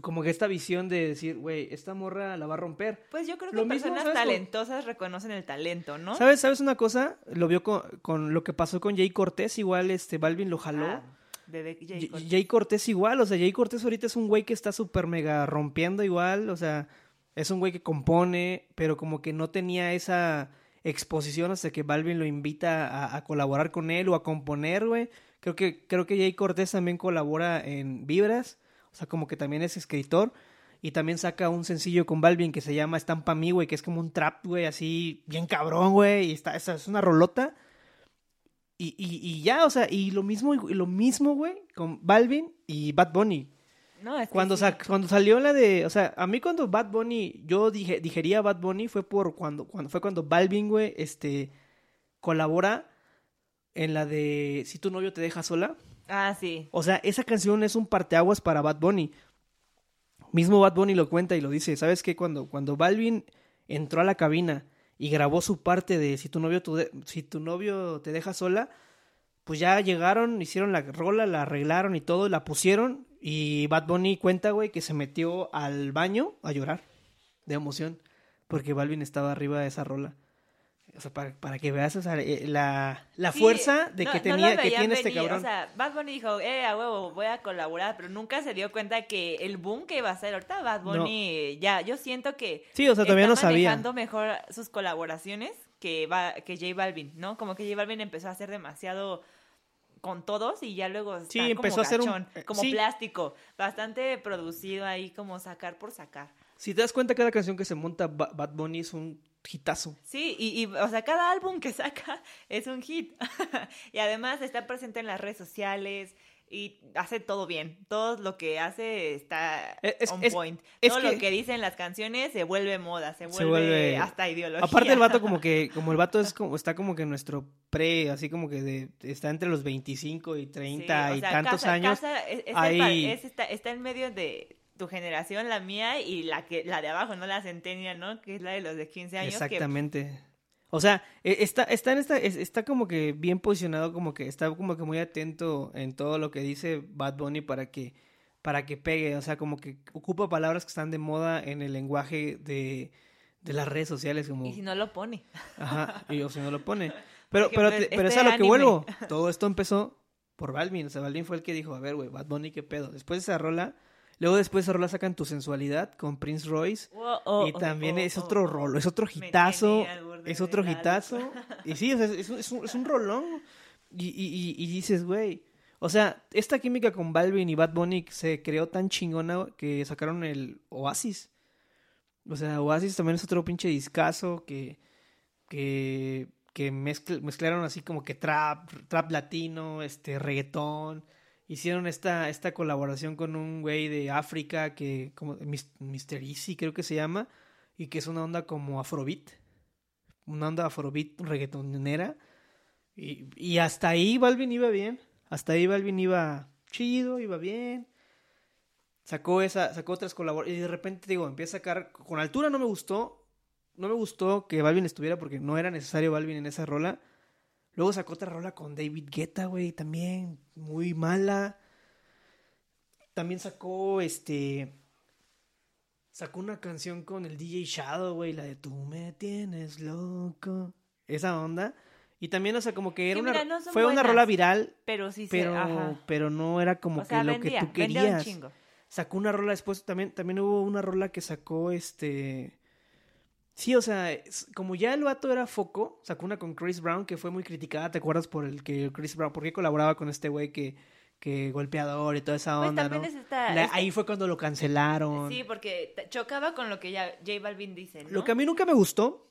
Como que esta visión de decir, güey, esta morra la va a romper. Pues yo creo que Lo personas talentosas reconocen el talento, ¿no? ¿Sabes? ¿Sabes una cosa? Lo vio con, con lo que pasó con Jay Cortés. Igual este Balvin lo jaló. Ah, bebé Jay Jay- Cortés. Jay Cortés igual, o sea, Jay Cortés ahorita es un güey que está súper mega rompiendo igual, o sea, es un güey que compone, pero como que no tenía esa exposición hasta que Balvin lo invita a, a colaborar con él o a componer, güey. Creo que, creo que Jay Cortés también colabora en Vibras, o sea, como que también es escritor. Y también saca un sencillo con Balvin que se llama Estampa Mi, güey, que es como un trap, güey, así bien cabrón, güey. Y está, esa es una rolota. Y, y, y ya, o sea, y lo mismo, y lo mismo, güey, con Balvin y Bad Bunny. No, es que Cuando, sí. sa- cuando salió la de, o sea, a mí cuando Bad Bunny, yo dije, digería Bad Bunny fue por cuando, cuando fue cuando Balvin, güey, este, colabora en la de Si tu novio te deja sola. Ah, sí. O sea, esa canción es un parteaguas para Bad Bunny. Mismo Bad Bunny lo cuenta y lo dice, ¿sabes qué? Cuando, cuando Balvin entró a la cabina y grabó su parte de si tu novio tu si tu novio te deja sola, pues ya llegaron, hicieron la rola, la arreglaron y todo, la pusieron y Bad Bunny cuenta, güey, que se metió al baño a llorar de emoción porque Balvin estaba arriba de esa rola. O sea, para, para que veas o sea, eh, la, la Sí, fuerza de no- que tenía, que tiene este cabrón. O sea, Bad Bunny dijo, eh, a huevo, voy a colaborar, pero nunca se dio cuenta que el boom que iba a ser ahorita Bad No. Bunny, ya, yo siento que Sí, o sea, todavía está no sabía. manejando mejor sus colaboraciones que, va, que J Balvin, ¿no? Como que J Balvin empezó a hacer demasiado con todos y ya luego está Sí, como empezó a hacer un- gachón, eh, como sí. plástico, bastante producido ahí como sacar por sacar. Si te das cuenta, cada canción que se monta Ba- Bad Bunny es un hitazo. Sí, y, y, o sea, cada álbum que saca es un hit. y además está presente en las redes sociales y hace todo bien. Todo lo que hace está Es- es- on es- point. es todo que- lo que dicen las canciones se vuelve moda, se vuelve, Se vuelve- hasta ideología. Aparte el vato como que, como el vato es como, está como que nuestro pre, así como que de, está entre los 25 y 30 Sí, o y tantos casa- años. casa es- es ahí- el está, está en medio de tu generación, la mía, y la que la de abajo, no la centennial, ¿no? Que es la de los de 15 años. que Exactamente. O sea, e- está, está en esta, es- está como que bien posicionado, como que está como que muy atento en todo lo que dice Bad Bunny para que, para que pegue. O sea, como que ocupa palabras que están de moda en el lenguaje de, de las redes sociales, como Y si no lo pone. Ajá, y o si no lo pone. Pero, pero, te- pero este es a lo que vuelvo. Todo esto empezó por Balvin. O sea, Balvin fue el que dijo, a ver, güey, Bad Bunny, ¿qué pedo? Después de esa rola, luego después de esa rola sacan Tu Sensualidad con Prince Royce. Oh, oh, y también oh, es otro rolo, es otro hitazo. Es otro hitazo. Y sí, o sea, es, un- es un, es un rolón. Y, y, y, y dices, güey. O sea, esta química con Balvin y Bad Bunny se creó tan chingona que sacaron el Oasis. O sea, Oasis también es otro pinche discazo que, que, que mezcl- mezclaron así como que trap, trap latino, este, reggaetón. Hicieron esta, esta colaboración con un güey de África que, como Mr. Easy creo que se llama, y que es una onda como afrobeat. Una onda afrobeat reggaetonera. Y, y hasta ahí Balvin iba bien. Hasta ahí Balvin iba chido, iba bien. Sacó esa, sacó otras colaboraciones. Y de repente, digo, empieza a sacar. Con altura no me gustó. No me gustó que Balvin estuviera porque no era necesario Balvin en esa rola. Luego sacó otra rola con David Guetta, güey, también muy mala. También sacó este. Sacó una canción con el DJ Shadow, güey, la de Tú me tienes loco. Esa onda. Y también, o sea, como que era Que una. no fue una rola viral, Pero sí se, pero, ajá. pero no era como o sea, que lo que tú un querías. Sacó una rola después, también, también hubo una rola que sacó este. Sí, o sea, como ya el vato era foco, sacó una con Chris Brown que fue muy criticada, ¿te acuerdas? Por el que Chris Brown, ¿por qué colaboraba con este güey que, que golpeador y toda esa Pues onda, ¿no? es esta- La- esta- Ahí fue cuando lo cancelaron. Sí, porque chocaba con lo que ya J Balvin dice, ¿no? Lo que a mí nunca me gustó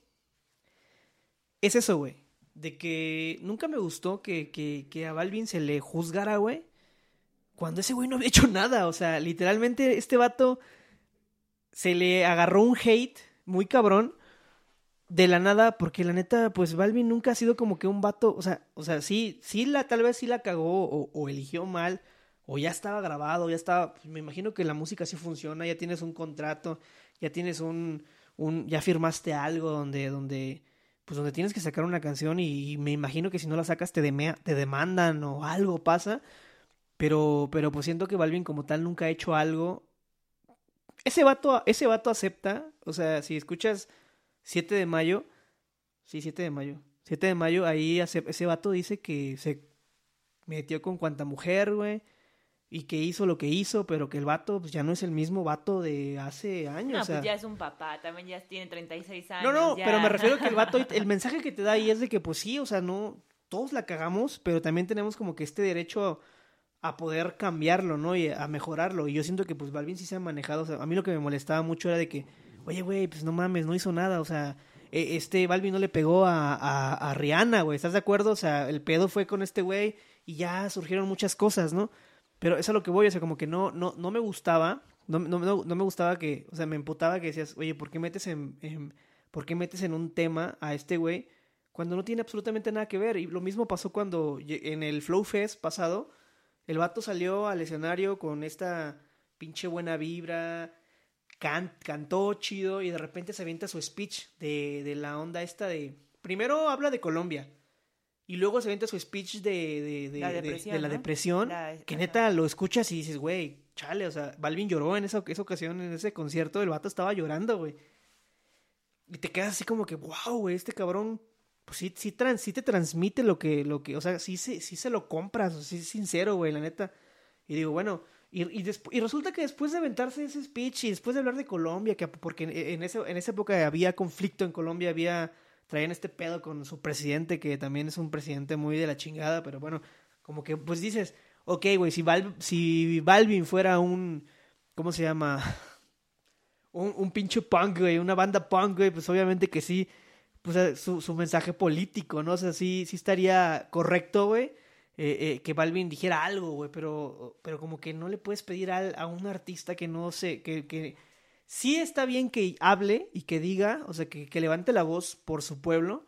es eso, güey. De que nunca me gustó que, que, que a Balvin se le juzgara, güey. Cuando ese güey no había hecho nada. O sea, literalmente este vato se le agarró un hate muy cabrón de la nada. Porque la neta, pues Balvin nunca ha sido como que un vato. O sea, o sea sí, sí la, tal vez sí la cagó o, o eligió mal. O ya estaba grabado, ya estaba. pues, me imagino que la música sí funciona, ya tienes un contrato, ya tienes un, un ya firmaste algo donde, donde, pues donde tienes que sacar una canción y, me imagino que si no la sacas te, te demandan o algo pasa. Pero, pero pues siento que Balvin como tal nunca ha hecho algo. Ese vato, ese vato acepta, o sea, si escuchas 7 de mayo, sí, 7 de mayo, 7 de mayo, ahí ese vato dice que se metió con cuanta mujer, güey, y que hizo lo que hizo, pero que el vato pues, ya no es el mismo vato de hace años. No, o sea, pues ya es un papá, también ya tiene 36 años. no, no, ya. pero me refiero a que el vato, el mensaje que te da ahí es de que, pues sí, o sea, no, todos la cagamos, pero también tenemos como que este derecho a, a poder cambiarlo, ¿no? Y a mejorarlo. Y yo siento que, pues, Balvin sí se ha manejado. O sea, a mí lo que me molestaba mucho era de que, oye, güey, pues no mames, no hizo nada. O sea, e- este Balvin no le pegó a, a, Rihanna, güey. ¿Estás de acuerdo? O sea, el pedo fue con este güey y ya surgieron muchas cosas, ¿no? Pero eso es a lo que voy, o sea, como que no, no, no me gustaba, no, no, no, me gustaba que, o sea, me emputaba que decías, oye, ¿por qué metes en, en- ¿por qué metes en un tema a este güey cuando no tiene absolutamente nada que ver? Y lo mismo pasó cuando en el Flow Fest pasado, el vato salió al escenario con esta pinche buena vibra, can- cantó chido y de repente se avienta su speech de, de la onda esta de... Primero habla de Colombia y luego se avienta su speech de, de, de- La de- depresión, de la ¿no? depresión, La- que neta lo escuchas y dices, güey, chale, o sea, Balvin lloró en esa, esa ocasión, en ese concierto, el vato estaba llorando, güey. Y te quedas así como que, wow, güey, este cabrón, pues sí, te transmite lo que, lo que, o sea, sí, se- lo compras, o sí es sincero, güey, la neta. Y digo, bueno, y, y, resulta que después de aventarse ese speech y después de hablar de Colombia, que porque en, en, ese, en esa época había conflicto en Colombia, había, traían este pedo con su presidente, que también es un presidente muy de la chingada, pero bueno, como que pues dices, ok, güey, si, Val, si Balvin fuera un, ¿cómo se llama? Un, un pinche punk, güey, una banda punk, güey, pues obviamente que sí, pues eh, su, su mensaje político, ¿no? O sea, sí, sí estaría correcto, güey, eh, eh, que Balvin dijera algo, güey, pero, pero como que no le puedes pedir al- a, un artista que no sé, que, que sí está bien que hable y que diga, o sea, que, que levante la voz por su pueblo,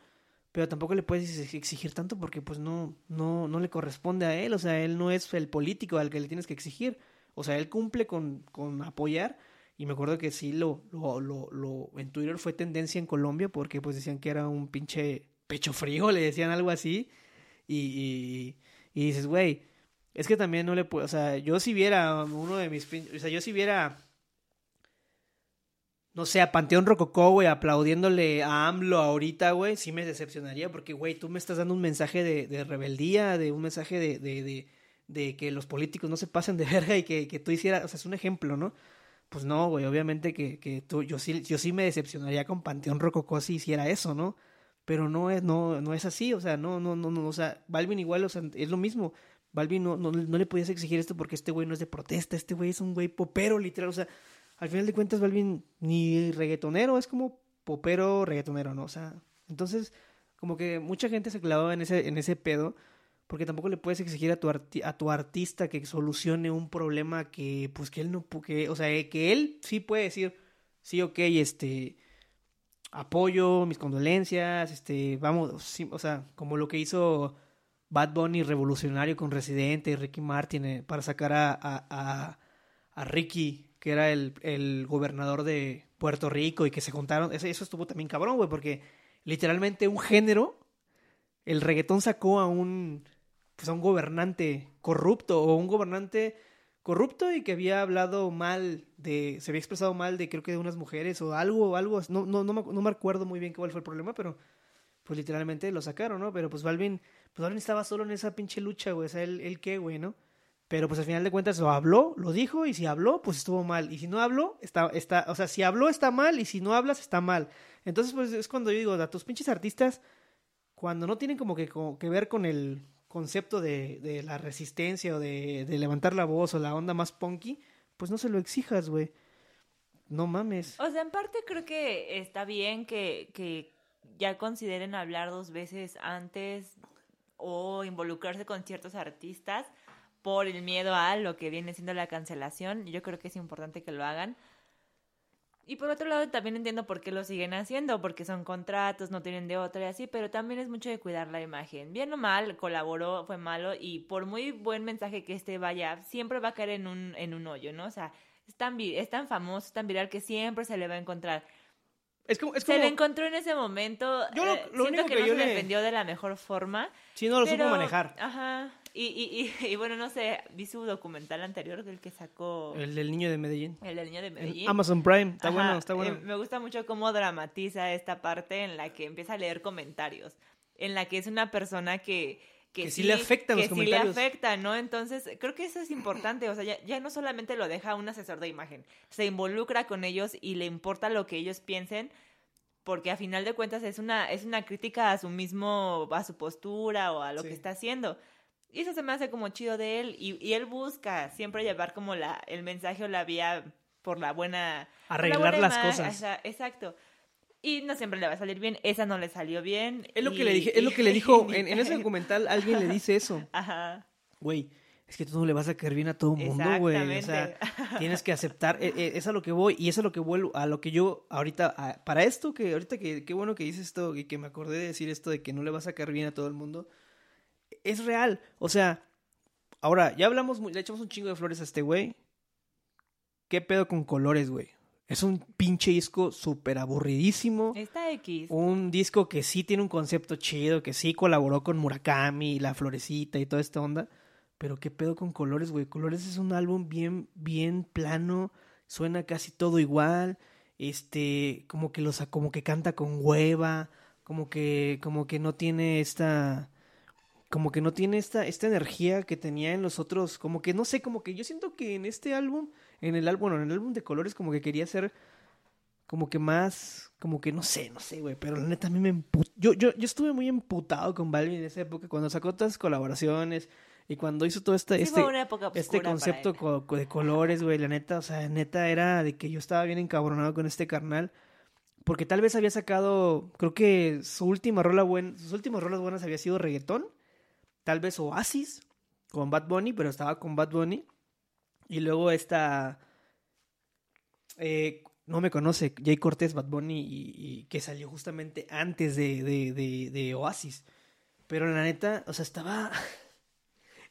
pero tampoco le puedes ex- exigir tanto porque pues no, no, no le corresponde a él, o sea, él no es el político al que le tienes que exigir, o sea, él cumple con, con apoyar, y me acuerdo que sí lo, lo, lo, lo, en Twitter fue tendencia en Colombia porque pues decían que era un pinche pecho frío, le decían algo así, y, y, y dices, güey, es que también no le puedo, o sea, yo si viera uno de mis, o sea, yo si viera no sé, a Panteón Rococó, güey, aplaudiéndole a AMLO ahorita, güey, sí me decepcionaría porque, güey, tú me estás dando un mensaje de, de rebeldía, de un mensaje de, de, de, de que los políticos no se pasen de verga y que, que tú hicieras, o sea, es un ejemplo, ¿no? Pues no, güey, obviamente que, que tú, yo sí, yo sí me decepcionaría con Panteón Rococó si hiciera eso, ¿no? Pero no es, no, no es así, o sea, no, no, no, no, o sea, Balvin igual, o sea, es lo mismo. Balvin no, no, no le podías exigir esto porque este güey no es de protesta, este güey es un güey popero, literal, o sea, al final de cuentas Balvin ni reggaetonero, es como popero reggaetonero, ¿no? O sea, entonces como que mucha gente se clavaba en ese, en ese pedo porque tampoco le puedes exigir a tu, a tu artista que solucione un problema que pues que él no, que, o sea, que él sí puede decir, sí, ok, este, apoyo, mis condolencias, este, vamos, o sea, como lo que hizo Bad Bunny revolucionario con Residente y Ricky Martin eh, para sacar a, a, a, a Ricky, que era el, el gobernador de Puerto Rico y que se juntaron, eso, eso estuvo también cabrón, güey, porque literalmente un género, el reggaetón sacó a un, pues a un gobernante corrupto o un gobernante corrupto y que había hablado mal de, se había expresado mal de creo que de unas mujeres o algo, algo, no, no, no, me, no me acuerdo muy bien cuál fue el problema, pero pues literalmente lo sacaron, ¿no? Pero pues Balvin, pues Balvin estaba solo en esa pinche lucha, güey, o sea, él, él qué, güey, ¿no? Pero pues al final de cuentas lo habló, lo dijo, y si habló, pues estuvo mal. Y si no habló, está, está, o sea, si habló está mal, y si no hablas está mal. Entonces, pues es cuando yo digo, a tus pinches artistas, cuando no tienen como que, como que ver con el, concepto de, de la resistencia o de, de levantar la voz o la onda más punky, pues no se lo exijas, güey. No mames. O sea, en parte creo que está bien que, que ya consideren hablar dos veces antes o involucrarse con ciertos artistas por el miedo a lo que viene siendo la cancelación. Yo creo que es importante que lo hagan. Y por otro lado, también entiendo por qué lo siguen haciendo, porque son contratos, no tienen de otra y así, pero también es mucho de cuidar la imagen. Bien o mal, colaboró, fue malo, y por muy buen mensaje que este vaya, siempre va a caer en un, en un hoyo, ¿no? O sea, es tan, es tan famoso, es tan viral que siempre se le va a encontrar. Es como, es Se le encontró en ese momento. Yo lo- eh, lo siento único que, que no yo se le- defendió de la mejor forma. Sí, no lo supo pero- manejar. Ajá. Y, y, y, y bueno, no sé, vi su documental anterior del que sacó El del niño de Medellín. el del niño de Medellín. Amazon Prime. Está Ajá, bueno, está bueno. eh, me gusta mucho cómo dramatiza esta parte en la que empieza a leer comentarios, en la que es una persona que Que sí le afectan los que comentarios. sí le afecta, ¿no? Entonces, creo que eso es importante, o sea, ya, ya no solamente lo deja un asesor de imagen, se involucra con ellos y le importa lo que ellos piensen, porque a final de cuentas es una, es una crítica a su mismo, a su postura o a lo Sí. que está haciendo. Y eso se me hace como chido de él. Y, y él busca siempre llevar como la, el mensaje o la vía por la buena... la Arreglar buena las cosas. Exa- Exacto. Y no siempre le va a salir bien. Esa no le salió bien. Es lo que le dije, es lo que le dijo en, en ese documental, alguien le dice eso. Ajá. Güey, es que tú no le vas a caer bien a todo el mundo, güey. O sea, tienes que aceptar, eh, eh, es a lo que voy y es a lo que vuelvo, a lo que yo ahorita, a- para esto que ahorita que, qué bueno que dices esto y que me acordé de decir esto de que no le vas a caer bien a todo el mundo, es real, o sea, ahora, ya hablamos, le echamos un chingo de flores a este güey, ¿qué pedo con colores, güey? Es un pinche disco súper aburridísimo. Está X. Un disco que sí tiene un concepto chido, que sí colaboró con Murakami, La Florecita y toda esta onda. Pero qué pedo con Colores, güey. Colores es un álbum bien, bien plano. Suena casi todo igual. Este, como que los, como que canta con hueva. Como que, como que no tiene esta, como que no tiene esta, esta energía que tenía en los otros. Como que no sé, como que yo siento que en este álbum, en el álbum, bueno, en el álbum de Colores, como que quería ser como que más, como que no sé, no sé, güey, pero la neta a mí me emputó. Yo, yo, yo estuve muy emputado con Balvin en esa época, cuando sacó todas las colaboraciones y cuando hizo todo este, Sí este, este concepto co- de colores, güey, la neta, o sea, neta era de que yo estaba bien encabronado con este carnal, porque tal vez había sacado, creo que su última rola buena, sus últimas rolas buenas había sido reggaetón, tal vez Oasis, con Bad Bunny, pero estaba con Bad Bunny, y luego esta, eh, no me conoce, Jay Cortés, Bad Bunny, y, y que salió justamente antes de, de, de, de Oasis, pero la neta, o sea, estaba...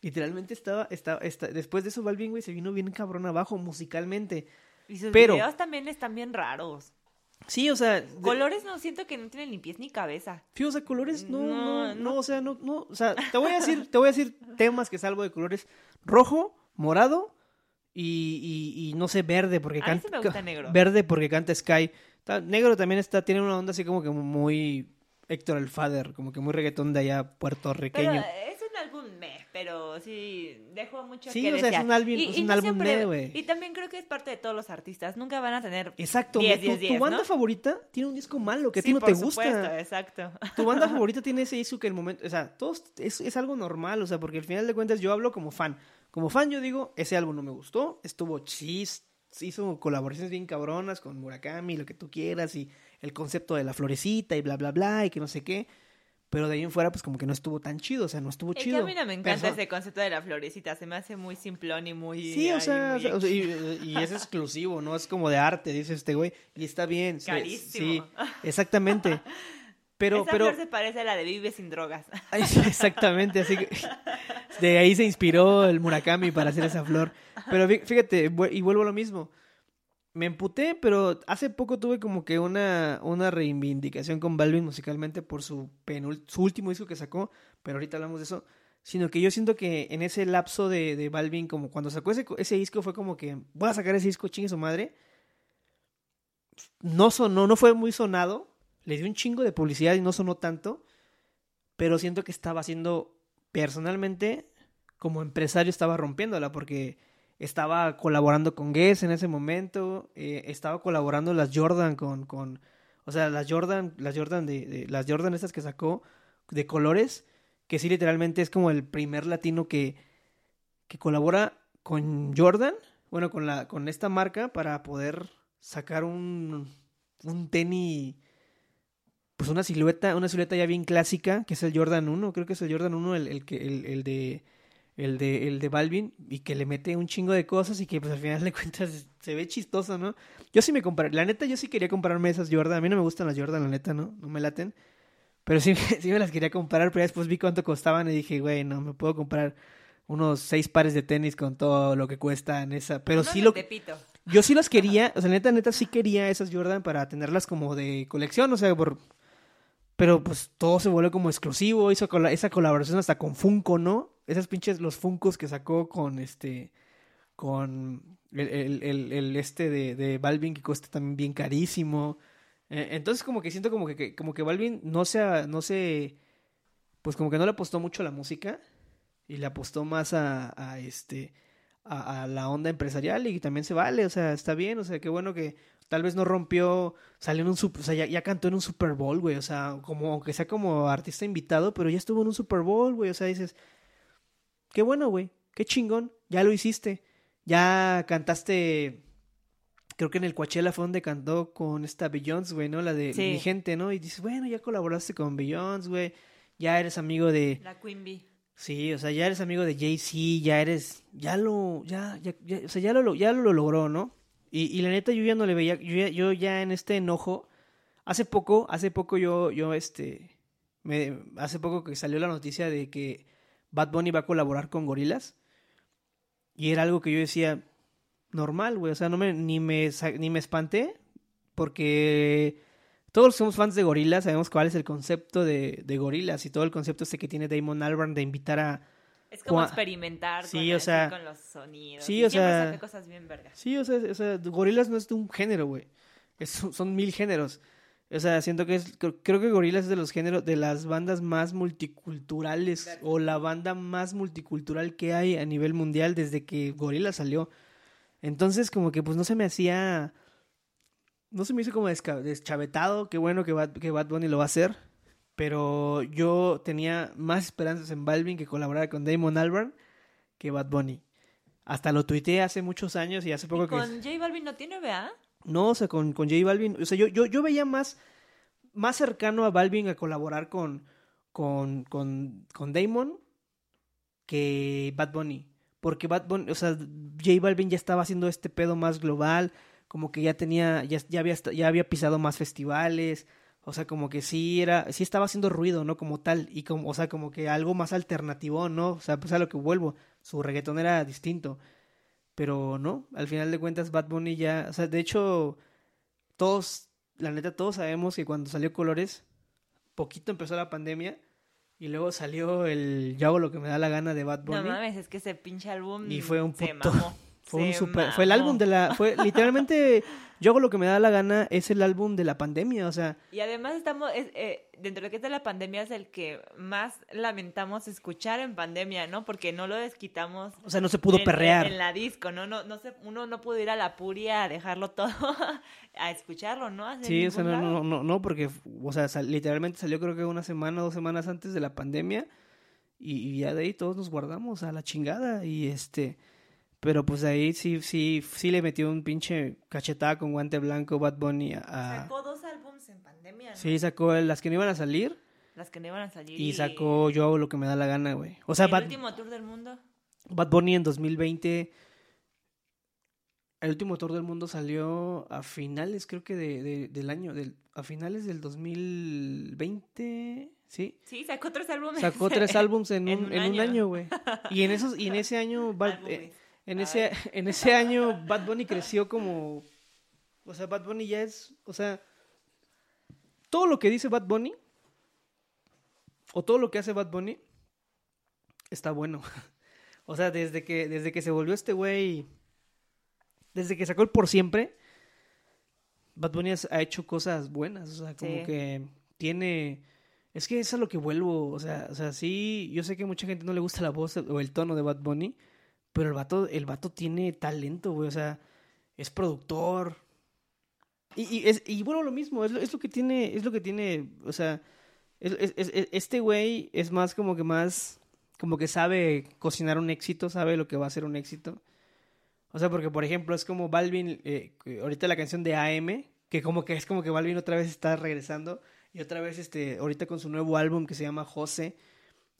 Literalmente estaba, estaba, esta- después de eso Balvin, güey, se vino bien cabrón abajo musicalmente. Y sus pero- videos también están bien raros. Sí, o sea, de- Colores no siento que no tienen ni pies ni cabeza. sí, o sea, colores, no, no, No, no, o sea, no, no, o sea, te voy a decir, te voy a decir temas que salvo de colores rojo, morado y, y, y no sé, verde, porque A mí canta, sí me gusta negro. verde porque canta Sky. Negro también está, tiene una onda así como que muy Héctor el Father, como que muy reggaetón de allá Pero puertorriqueño. es un álbum meh, pero sí dejó mucho Sí, que o sea, es un álbum- Y- es un no álbum siempre- güey. Y también creo que es parte de todos los artistas. Nunca van a tener Exacto, 10, tu, 10, tu 10, banda ¿no? favorita tiene un disco malo que a ti Sí, no por te supuesto, gusta. exacto. Tu banda favorita tiene ese disco que el momento, o sea, todos es, es algo normal, o sea, porque al final de cuentas yo hablo como fan. Como fan yo digo, ese álbum no me gustó, estuvo chis, hizo colaboraciones bien cabronas con Murakami, lo que tú quieras, y el concepto de la florecita y bla, bla, bla, y que no sé qué. Pero de ahí en fuera, pues como que no estuvo tan chido, o sea, no estuvo Es que chido. a mí no me encanta ese concepto de la florecita. Se me hace muy simplón y muy. Sí, o sea, muy y, y es exclusivo, ¿no? Es como de arte, dice este güey, y está bien. Carísimo. Sí, exactamente. Pero, Esa pero, flor se parece a la de Vive sin drogas. Exactamente, así que de ahí se inspiró el Murakami para hacer esa flor. Pero fí- fíjate, y vuelvo a lo mismo. Me emputé, pero hace poco tuve como que una, una reivindicación con Balvin musicalmente por su, penul- su último disco que sacó, pero ahorita hablamos de eso. Sino que yo siento que en ese lapso de, Balvin, como cuando sacó ese disco, fue como que voy a sacar ese disco, chingue su madre. No sonó, no fue muy sonado. Le dio un chingo de publicidad y no sonó tanto pero siento que estaba haciendo personalmente como empresario estaba rompiéndola porque estaba colaborando con Guess en ese momento eh, estaba colaborando las Jordan con, con o sea las Jordan las Jordan de, las Jordan estas que sacó de colores que sí literalmente es como el primer latino que, que colabora con Jordan, bueno, con, la, con esta marca para poder sacar un, un tenis, pues una silueta, una silueta ya bien clásica, que es el Jordan 1, creo que es el Jordan 1 el, el, el, el de el de, el de Balvin, y que le mete un chingo de cosas y que pues al final de cuentas se ve chistoso, ¿no? Yo sí me compré, la neta yo sí quería comprarme esas Jordan, a mí no me gustan las Jordan, la neta, ¿no? No me laten, pero sí, sí me las quería comprar, pero después vi cuánto costaban y dije, güey, no, me puedo comprar unos seis pares de tenis con todo lo que cuesta en esa, pero sí lo... Yo sí las quería, o sea, neta, neta sí quería esas Jordan para tenerlas como de colección, o sea, por... Pero pues todo se vuelve como exclusivo, hizo esa colaboración hasta con Funko, ¿no? Esas pinches, los Funcos que sacó con este, con el, el, este de, de, Balvin que cuesta también bien carísimo. Eh, entonces como que siento como que, como que Balvin no se, no se, pues como que no le apostó mucho a la música y le apostó más a, a este, a, a, la onda empresarial y también se vale, o sea, está bien, o sea, qué bueno que tal vez no rompió, salió en un super, o sea, ya, ya, cantó en un Super Bowl, güey, o sea, como aunque sea como artista invitado, pero ya estuvo en un Super Bowl, güey, o sea, dices, Qué bueno, güey. Qué chingón. Ya lo hiciste. Ya cantaste. Creo que en el Coachella fue donde cantó con esta Beyoncé, güey, ¿no? La de mi gente, ¿no? Y dices, bueno, ya colaboraste con Beyoncé, güey. Ya eres amigo de. La Queen Bee. Sí, o sea, ya eres amigo de Jay-Z, ya eres. Ya lo. Ya, ya, o sea, ya lo, ya lo logró, ¿no? Y, y la neta, yo ya no le veía. Yo ya, yo ya en este enojo. Hace poco, hace poco yo, yo, este. Me, hace poco que salió la noticia de que Bad Bunny va a colaborar con Gorilas. Y era algo que yo decía, normal, güey. O sea, no me, ni, me, ni me espanté. Porque todos los que somos fans de Gorilas sabemos cuál es el concepto de, de Gorilas. Y todo el concepto este que tiene Damon Albarn de invitar a. Es como experimentar sí, con, o sea, con los sonidos. Sí, o sea. Cosas bien vergas. Sí, o sea, o sea, Gorilas no es de un género, güey. son mil géneros. O sea, siento que es, creo que Gorillaz es de los géneros, de las bandas más multiculturales o la banda más multicultural que hay a nivel mundial desde que Gorillaz salió. Entonces, como que pues no se me hacía, no se me hizo como deschavetado, qué bueno que Bad, que Bad Bunny lo va a hacer, pero yo tenía más esperanzas en Balvin que colaborara con Damon Albarn que Bad Bunny. Hasta lo tuiteé hace muchos años y hace poco ¿Y que... con J Balvin no tiene, ¿verdad? No, o sea, con, con J Balvin, o sea, yo, yo, yo veía más, más cercano a Balvin a colaborar con, con, con, con Damon que Bad Bunny. Porque Bad Bunny, o sea, J Balvin ya estaba haciendo este pedo más global, como que ya tenía, ya, ya, había, ya había pisado más festivales, o sea, como que sí era, sí estaba haciendo ruido, ¿no? Como tal, y como, o sea, como que algo más alternativo, ¿no? O sea, pues a lo que vuelvo, su reggaetón era distinto. Pero no, al final de cuentas Bad Bunny ya, o sea, de hecho, todos, la neta, todos sabemos que cuando salió Colores, poquito empezó la pandemia y luego salió el Yo hago lo que me da la gana de Bad Bunny. No mames, es que ese pinche álbum y fue un puto, Fue un super, fue el álbum de la, fue literalmente, yo hago lo que me da la gana, es el álbum de la pandemia, o sea. Y además estamos, eh, dentro de que es de la pandemia es el que más lamentamos escuchar en pandemia, ¿no? Porque no lo desquitamos. O sea, no se pudo perrear. En, la disco, ¿no? No, no se, uno no pudo ir a la puria a dejarlo todo, a escucharlo, ¿no? sí, o sea, no, no, no, no, porque, o sea, literalmente salió creo que una semana, dos semanas antes de la pandemia. Y, y ya de ahí todos nos guardamos a la chingada. Y este pero pues ahí sí, sí, sí le metió un pinche cachetada con guante blanco Bad Bunny a... Sacó dos álbumes en pandemia, ¿no? Sí, sacó las que no iban a salir. Las que no iban a salir. Y, sacó Yo hago lo que me da la gana, güey. O sea, ¿El último tour del mundo? Bad Bunny en 2020... El último tour del mundo salió a finales, creo que de, del año, del, a finales del 2020, ¿sí? Sí, sacó tres álbumes. Sacó tres álbumes en, un, en un año, güey. Y en esos, y en ese año, en ese, en ese año Bad Bunny creció como... O sea, Bad Bunny ya es... O sea, todo lo que dice Bad Bunny, o todo lo que hace Bad Bunny, está bueno. o sea, desde que, desde que se volvió este güey... Desde que sacó el Por Siempre, Bad Bunny ha hecho cosas buenas. O sea, como que tiene... Es que eso es a lo que vuelvo. O sea, o sea, sí, yo sé que a mucha gente no le gusta la voz o el tono de Bad Bunny. Pero el vato, el vato tiene talento, güey. O sea, es productor. Y, y, es, y bueno, lo mismo, es lo, es lo que tiene, es lo que tiene, o sea, es- es- es- este güey es más como que más, como que sabe cocinar un éxito, sabe lo que va a ser un éxito. O sea, porque por ejemplo es como Balvin, eh, ahorita la canción de AM, que como que es como que Balvin otra vez está regresando y otra vez este, ahorita con su nuevo álbum que se llama José,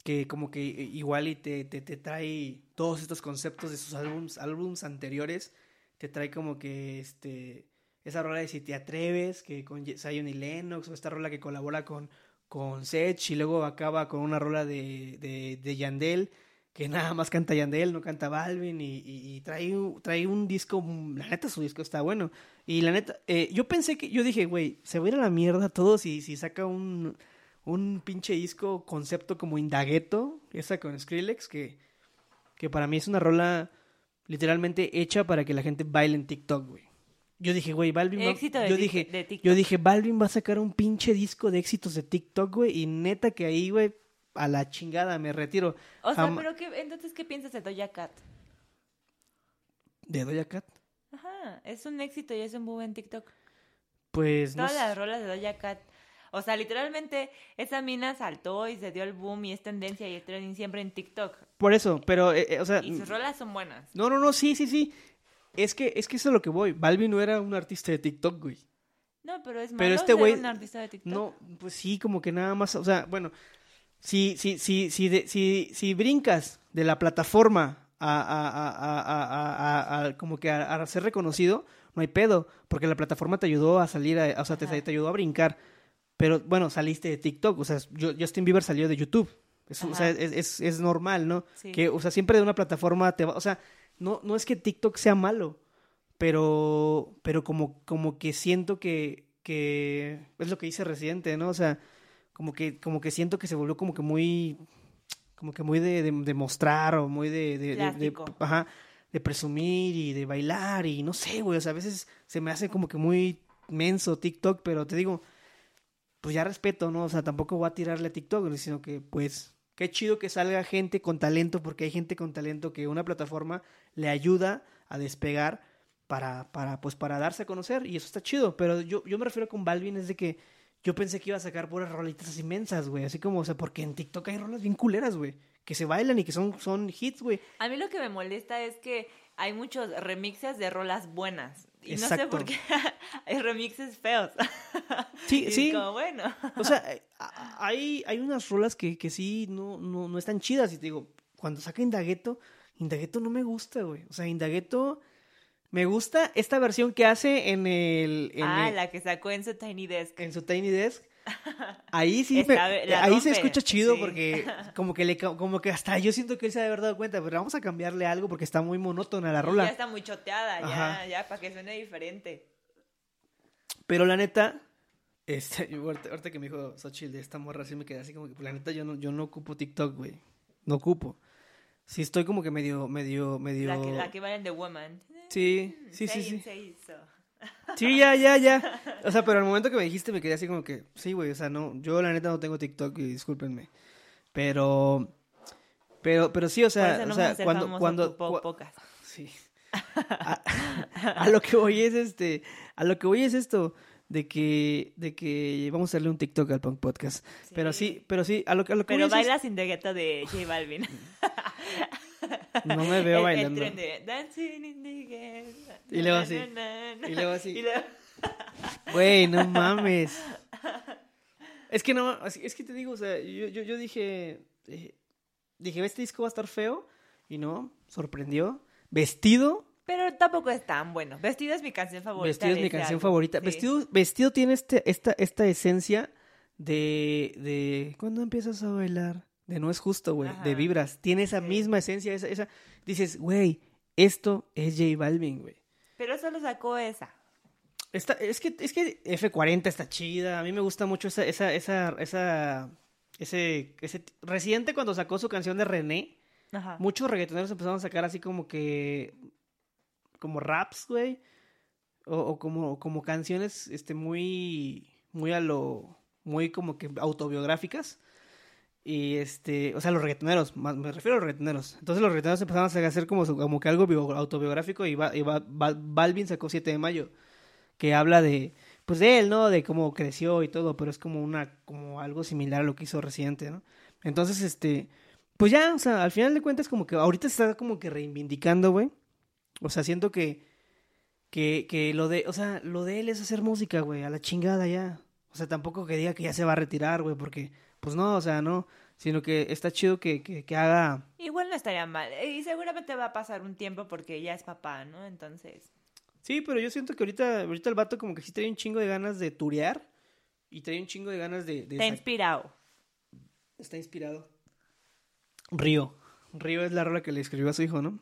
que como que igual y te, te, te trae todos estos conceptos de sus álbums, álbums anteriores, te trae como que este esa rola de Si te atreves, que con Zion y Lennox, o esta rola que colabora con, con Sech, y luego acaba con una rola de, de, de Yandel, que nada más canta Yandel, no canta Balvin, y, y- trae, trae un disco, la neta su disco está bueno. Y la neta, eh, yo pensé que, yo dije, güey, se va a ir a la mierda todo si, si saca un, un pinche disco concepto como Indagueto, esa con Skrillex, que, que para mí es una rola literalmente hecha para que la gente baile en TikTok, güey. Yo dije, güey, Balvin va- Éxito de yo dije, de TikTok. yo dije, Balvin va a sacar un pinche disco de éxitos de TikTok, güey, y neta que ahí, güey, a la chingada, me retiro. O sea, Jam- pero qué, entonces, ¿qué piensas de Doja Cat? ¿De Doja Cat? Ajá, es un éxito y es un boom en TikTok. Pues no Todas las sé. rolas de Doja Cat. O sea, literalmente, esa mina saltó y se dio el boom y es tendencia y es trending siempre en TikTok. Por eso, pero, eh, eh, o sea... Y sus rolas son buenas. No, no, no, sí, sí, sí. Es que, es que eso es a lo que voy. Balvin no era un artista de TikTok, güey. No, pero es malo Pero este ser güey- un artista de TikTok. No, pues sí, como que nada más, o sea, bueno, si, si, si, si, de- si, si brincas de la plataforma a, a, a, a, como que a, ser reconocido, no hay pedo, porque la plataforma te ayudó a salir, a- o sea, te, te ayudó a brincar, pero bueno, saliste de TikTok, o sea, yo- Justin Bieber salió de YouTube, es, o sea, es, es, es normal, ¿no? Sí. Que, o sea, siempre de una plataforma te va, o sea, no, no es que TikTok sea malo, pero, pero como, como que siento que, que es lo que dice Residente, ¿no? O sea, como que, como que siento que se volvió como que muy, como que muy de, de, de mostrar o muy de, de, ajá, de presumir y de bailar y no sé, güey, o sea, a veces se me hace como que muy menso TikTok, pero te digo, pues ya respeto, ¿no? O sea, tampoco voy a tirarle a TikTok, sino que pues qué chido que salga gente con talento, porque hay gente con talento que una plataforma le ayuda a despegar para, para, pues, para darse a conocer, y eso está chido, pero yo, yo me refiero con Balvin es de que yo pensé que iba a sacar puras rolitas inmensas, güey, así como, o sea, porque en TikTok hay rolas bien culeras, güey, que se bailan y que son, son hits, güey. A mí lo que me molesta es que hay muchos remixes de rolas buenas. Y no sé por qué hay remixes feos. Sí, Y sí. como, bueno. O sea, hay, hay unas rolas que, que sí no, no, no están chidas. Y te digo, cuando saca Indagueto, Indagueto no me gusta, güey. O sea, Indagueto me gusta esta versión que hace en el. En, ah, el- la que sacó en su Tiny Desk. en su Tiny Desk. Ahí sí, Está- me- la ahí se escucha chido sí. porque como que le como que hasta yo siento que él se ha de haber dado cuenta, pero vamos a cambiarle algo porque está muy monótona la rola. Ya está muy choteada, Ajá. ya, ya, para que suene diferente. Pero la neta, este, ahorita, ahorita que me dijo Xochitl de esta morra, sí me quedé así como que, pues, la neta, yo no, yo no ocupo TikTok, güey. No ocupo. Sí estoy como que medio, medio, medio... La que, la que va en The Woman. Sí, sí, sí, Say sí. Sí, ya, ya, ya. O sea, pero al momento que me dijiste me quedé así como que, sí, güey, o sea, no, yo la neta no tengo TikTok y discúlpenme. Pero, pero, pero sí, o sea, o sea, cuando, cuando, po- pocas. Sí. A, a lo que voy es este, a lo que voy es esto de que, de que vamos a darle un TikTok al Punk Podcast. Pero sí, pero sí, a lo, que- a lo que Pero voy es- baila sin gueto de J Balvin. no me veo El- bailando. El tren de Dancing in the ghetto, Y luego así. na, na, na. Y luego así. Luego- Güey, no mames. Es que no, es que te digo, o sea, yo, yo, yo dije, eh, dije, este disco va a estar feo y no, sorprendió. Vestido, Pero tampoco es tan bueno. Vestido es mi canción favorita. Vestido es mi ese canción favorita. Sí. Vestido, Vestido tiene este, esta, esta esencia de, de... ¿Cuándo empiezas a bailar? De no es justo, güey. De vibras. Tiene esa Sí. misma esencia, esa, esa... Dices, güey, esto es J Balvin, güey. Pero solo sacó esa. Está, es que, es que F40 está chida. A mí me gusta mucho esa, esa, esa, esa, ese, ese Residente cuando sacó su canción de René, Ajá. muchos reggaetoneros empezaron a sacar así como que, como raps, güey, o, o como, como canciones, este, muy, muy a lo, muy como que autobiográficas. Y este, o sea, los reggaetoneros, me refiero a los reggaetoneros. Entonces los reggaetoneros empezaron a hacer como, como que algo bio- autobiográfico y, va- y va- Balvin sacó 7 de mayo, que habla de, pues de él, ¿no? De cómo creció y todo, pero es como una, como algo similar a lo que hizo reciente, ¿no? Entonces, este, pues ya, o sea, al final de cuentas como que ahorita se está como que reivindicando, güey. O sea, siento que, que, que lo de, o sea, lo de él es hacer música, güey, a la chingada ya. O sea, tampoco que diga que ya se va a retirar, güey, porque, pues no, o sea, no, sino que está chido que, que, que haga... Igual no estaría mal. Y seguramente va a pasar un tiempo porque ya es papá, ¿no? Entonces... Sí, pero yo siento que ahorita, ahorita el vato como que sí trae un chingo de ganas de turear y trae un chingo de ganas de... de Está inspirado. Está inspirado. Río. Río es la rola que le escribió a su hijo, ¿no?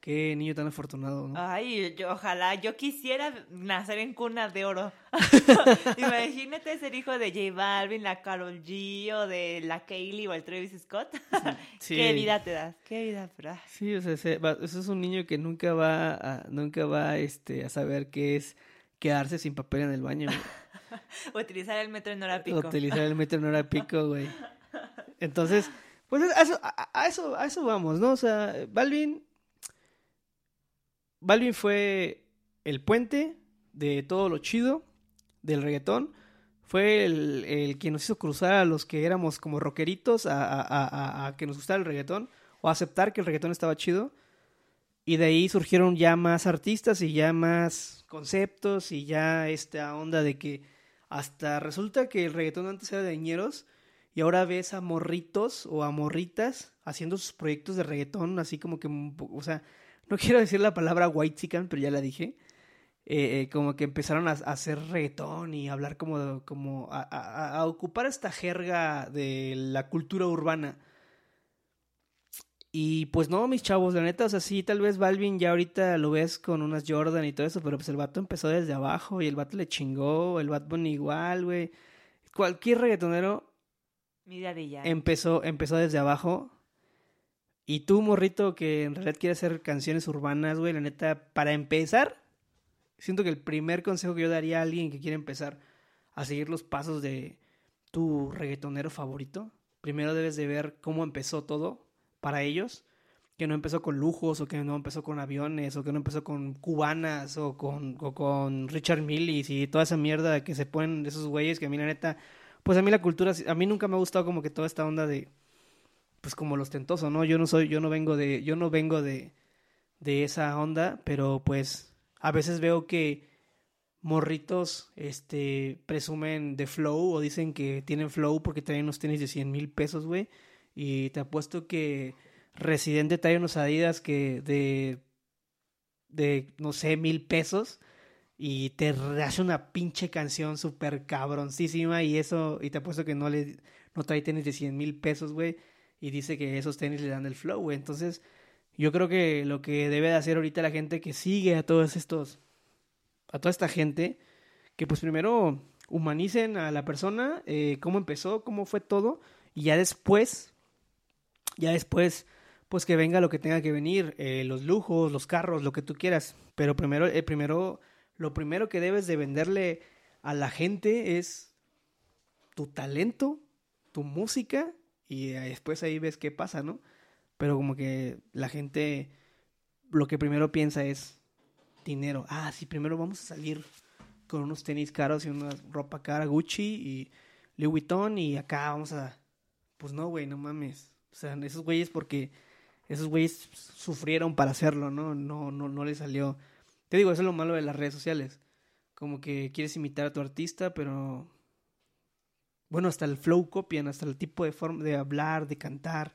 Qué niño tan afortunado, ¿no? Ay, yo, ojalá, yo quisiera nacer en cuna de oro. Imagínate ser hijo de J Balvin, la Carol G o de la Kaylee o el Travis Scott. Sí. Qué vida te das, qué vida, pero... ah. Sí, o sea, se- va- eso es un niño que nunca va a, nunca va este, a saber qué es quedarse sin papel en el baño. Utilizar el metro en hora pico. Utilizar el metro en hora pico, güey. Entonces, pues a eso, a, a eso, a eso vamos, ¿no? O sea, Balvin. Balvin fue el puente de todo lo chido del reggaetón. Fue el, el que nos hizo cruzar a los que éramos como rockeritos a, que nos gustara el reggaetón o a aceptar que el reggaetón estaba chido. Y de ahí surgieron ya más artistas y ya más conceptos y ya esta onda de que hasta resulta que el reggaetón antes era de ñeros y ahora ves a morritos o a morritas haciendo sus proyectos de reggaetón, así como que, o sea, no quiero decir la palabra white chican, pero ya la dije. Eh, eh, como que empezaron a, a hacer reggaetón y hablar como, como a, a- a ocupar esta jerga de la cultura urbana. Y pues no, mis chavos, la neta, o sea, sí, tal vez Balvin ya ahorita lo ves con unas Jordan y todo eso, pero pues el vato empezó desde abajo y el vato le chingó, el Bad Bunny igual, güey. Cualquier reggaetonero Mi daddy ya. empezó, empezó desde abajo. Y tú, morrito, que en realidad quieres hacer canciones urbanas, güey, la neta, para empezar, siento que el primer consejo que yo daría a alguien que quiere empezar a seguir los pasos de tu reggaetonero favorito, primero debes de ver cómo empezó todo para ellos, que no empezó con lujos, o que no empezó con aviones, o que no empezó con cubanas, o con, o con Richard Millis y toda esa mierda que se ponen esos güeyes que a mí la neta, pues a mí la cultura, a mí nunca me ha gustado como que toda esta onda de, pues como lo ostentoso, ¿no? Yo no soy, yo no vengo de, yo no vengo de, de esa onda, pero pues a veces veo que morritos, este, presumen de flow o dicen que tienen flow porque traen unos tenis de 100 mil pesos, güey. Y te apuesto que Residente trae unos Adidas que de, de, no sé, mil pesos y te hace una pinche canción súper cabroncísima y eso, y te apuesto que no le, no trae tenis de 100 mil pesos, güey, y dice que esos tenis le dan el flow. Entonces, yo creo que lo que debe de hacer ahorita la gente que sigue a todos estos, a toda esta gente, que pues primero humanicen a la persona, eh, cómo empezó, cómo fue todo, y ya después, ya después, pues que venga lo que tenga que venir, eh, los lujos, los carros, lo que tú quieras, pero primero, eh, primero, lo primero que debes de venderle a la gente es tu talento, tu música, y eh, después ahí ves qué pasa, ¿no? Pero como que la gente lo que primero piensa es dinero. Ah, sí, primero vamos a salir con unos tenis caros y una ropa cara Gucci y Louis Vuitton y acá vamos a... Pues no, güey, no mames. O sea, esos güeyes porque esos güeyes sufrieron para hacerlo, ¿no? No, no, no les salió. Te digo, eso es lo malo de las redes sociales. Como que quieres imitar a tu artista, pero... Bueno, hasta el flow copian, hasta el tipo de forma de hablar, de cantar.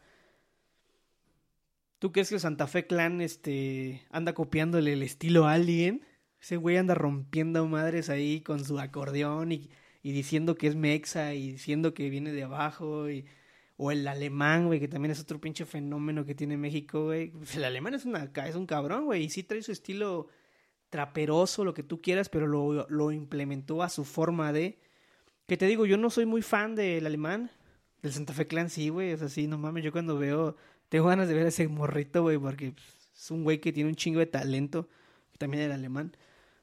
¿Tú crees que Santa Fe Clan este, anda copiándole el estilo a alguien? Ese güey anda rompiendo madres ahí con su acordeón y, y diciendo que es mexa y diciendo que viene de abajo. O el alemán, güey, que también es otro pinche fenómeno que tiene México, güey. Pues el alemán es, una, es un cabrón, güey, y sí trae su estilo traperoso, lo que tú quieras, pero lo, lo implementó a su forma de... Que te digo, yo no soy muy fan del alemán, del Santa Fe Clan, sí, güey, o sea, sí, no mames, yo cuando veo tengo ganas de ver a ese morrito, güey, porque es un güey que tiene un chingo de talento, también era alemán.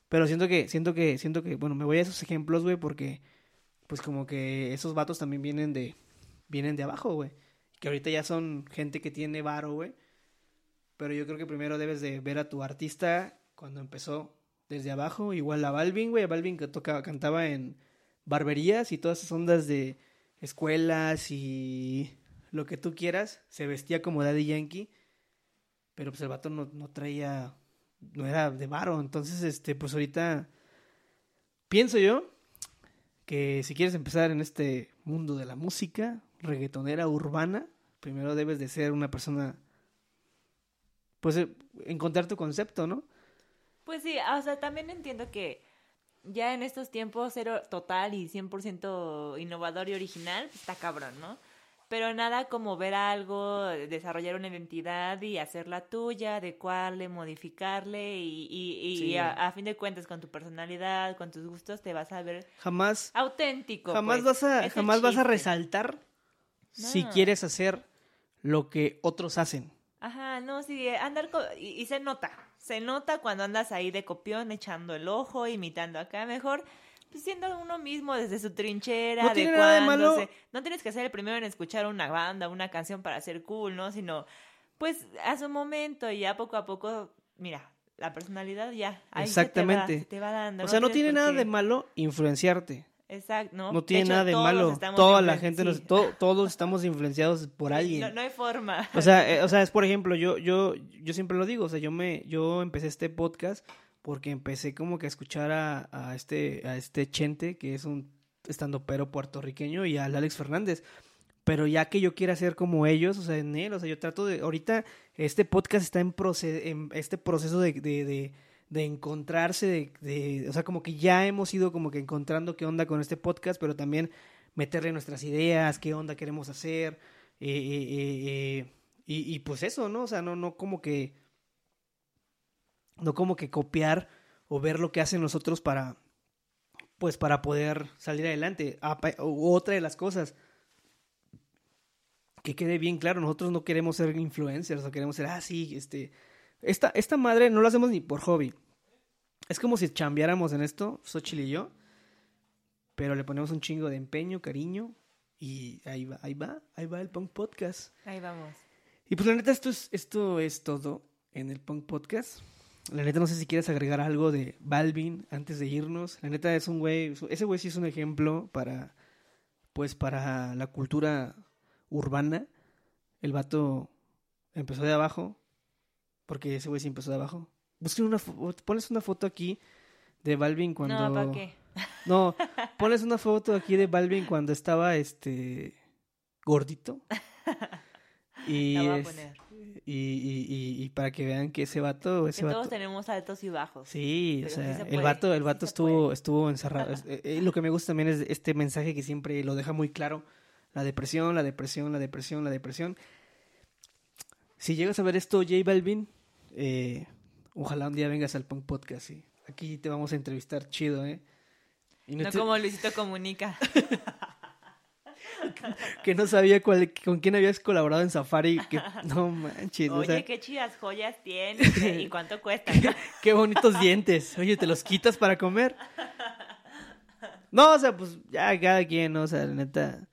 Pero siento que, siento que, siento que, bueno, me voy a esos ejemplos, güey, porque, pues como que esos vatos también vienen de, vienen de abajo, güey. Que ahorita ya son gente que tiene varo, güey. Pero yo creo que primero debes de ver a tu artista cuando empezó desde abajo, igual a Balvin, güey, Balvin que tocaba, cantaba en barberías y todas esas ondas de escuelas y lo que tú quieras, se vestía como Daddy Yankee, pero pues no, no traía, no era de varo, entonces, este, pues ahorita pienso yo que si quieres empezar en este mundo de la música reggaetonera urbana, primero debes de ser una persona, pues eh, encontrar tu concepto, ¿no? Pues sí, o sea, también entiendo que ya en estos tiempos ser total y 100% innovador y original pues, está cabrón, ¿no? Pero nada como ver algo, desarrollar una identidad y hacerla tuya, adecuarle, modificarle y, y, y Sí. a, a fin de cuentas con tu personalidad, con tus gustos te vas a ver Jamás, auténtico. jamás pues. vas a, Es jamás vas a resaltar si quieres hacer lo que otros hacen. Ajá, no, sí, andar y se nota, se nota cuando andas ahí de copión echando el ojo, imitando acá, mejor pues, siendo uno mismo desde su trinchera, No tiene nada de malo. No tienes que ser el primero en escuchar una banda, una canción para ser cool, ¿no? Sino, pues, a su momento y ya poco a poco, mira, la personalidad ya, ahí se te va- Exactamente. se te va dando. O sea, no tiene nada de malo influenciarte. Exacto, ¿no? No tiene hecho, nada de malo. Toda la gente, nos- sí. to- todos estamos influenciados por alguien. No, no hay forma. O sea, eh, o sea, es por ejemplo, yo, yo, yo siempre lo digo, o sea, yo me, yo empecé este podcast porque empecé como que a escuchar a, a este, a este Chente, que es un estandopero puertorriqueño, y al Alex Fernández. Pero ya que yo quiera ser como ellos, o sea, en él, o sea, yo trato de, ahorita este podcast está en, proce- en este proceso de, de, de, de encontrarse, de, de, o sea, como que ya hemos ido como que encontrando qué onda con este podcast, pero también meterle nuestras ideas, qué onda queremos hacer, eh, eh, eh, eh, y, y pues eso, ¿no? O sea, no, no como que, no como que copiar o ver lo que hacen los otros para, pues para poder salir adelante. U- Otra de las cosas, que quede bien claro, nosotros no queremos ser influencers, o queremos ser, ah, sí, este, esta, esta madre no lo hacemos ni por hobby. Es como si chambeáramos en esto, Xochitl y yo, pero le ponemos un chingo de empeño, cariño, y ahí va, ahí va, ahí va el Punk Podcast. Ahí vamos. Y pues la neta, esto es, esto es todo en el Punk Podcast. La neta, no sé si quieres agregar algo de Balvin antes de irnos. La neta es un güey, ese güey sí es un ejemplo para, pues para la cultura urbana. El vato empezó de abajo, porque ese güey sí empezó de abajo. Busquen una, pones una foto aquí de Balvin cuando... No, ¿para qué? No, pones una foto aquí de Balvin cuando estaba este gordito. Y, La voy a es- poner. y, y, y- y para que vean que ese vato, ese Que todos tenemos altos y bajos. Sí, o sí sea, se el vato, el vato estuvo, estuvo encerrado. Eh, eh, lo que me gusta también es este mensaje que siempre lo deja muy claro. La depresión, la depresión, la depresión, la depresión. Si llegas a ver esto, J Balvin, eh, ojalá un día vengas al Punk Podcast, sí. Aquí te vamos a entrevistar chido, ¿eh? Y No te- como Luisito Comunica. que no sabía cuál, con quién habías colaborado en Safari. Que, no manches, o Oye, sea, qué chidas joyas tienes eh, y cuánto cuestan. qué bonitos dientes. Oye, ¿te los quitas para comer? No, o sea, pues ya cada quien, ¿no? O sea, la neta,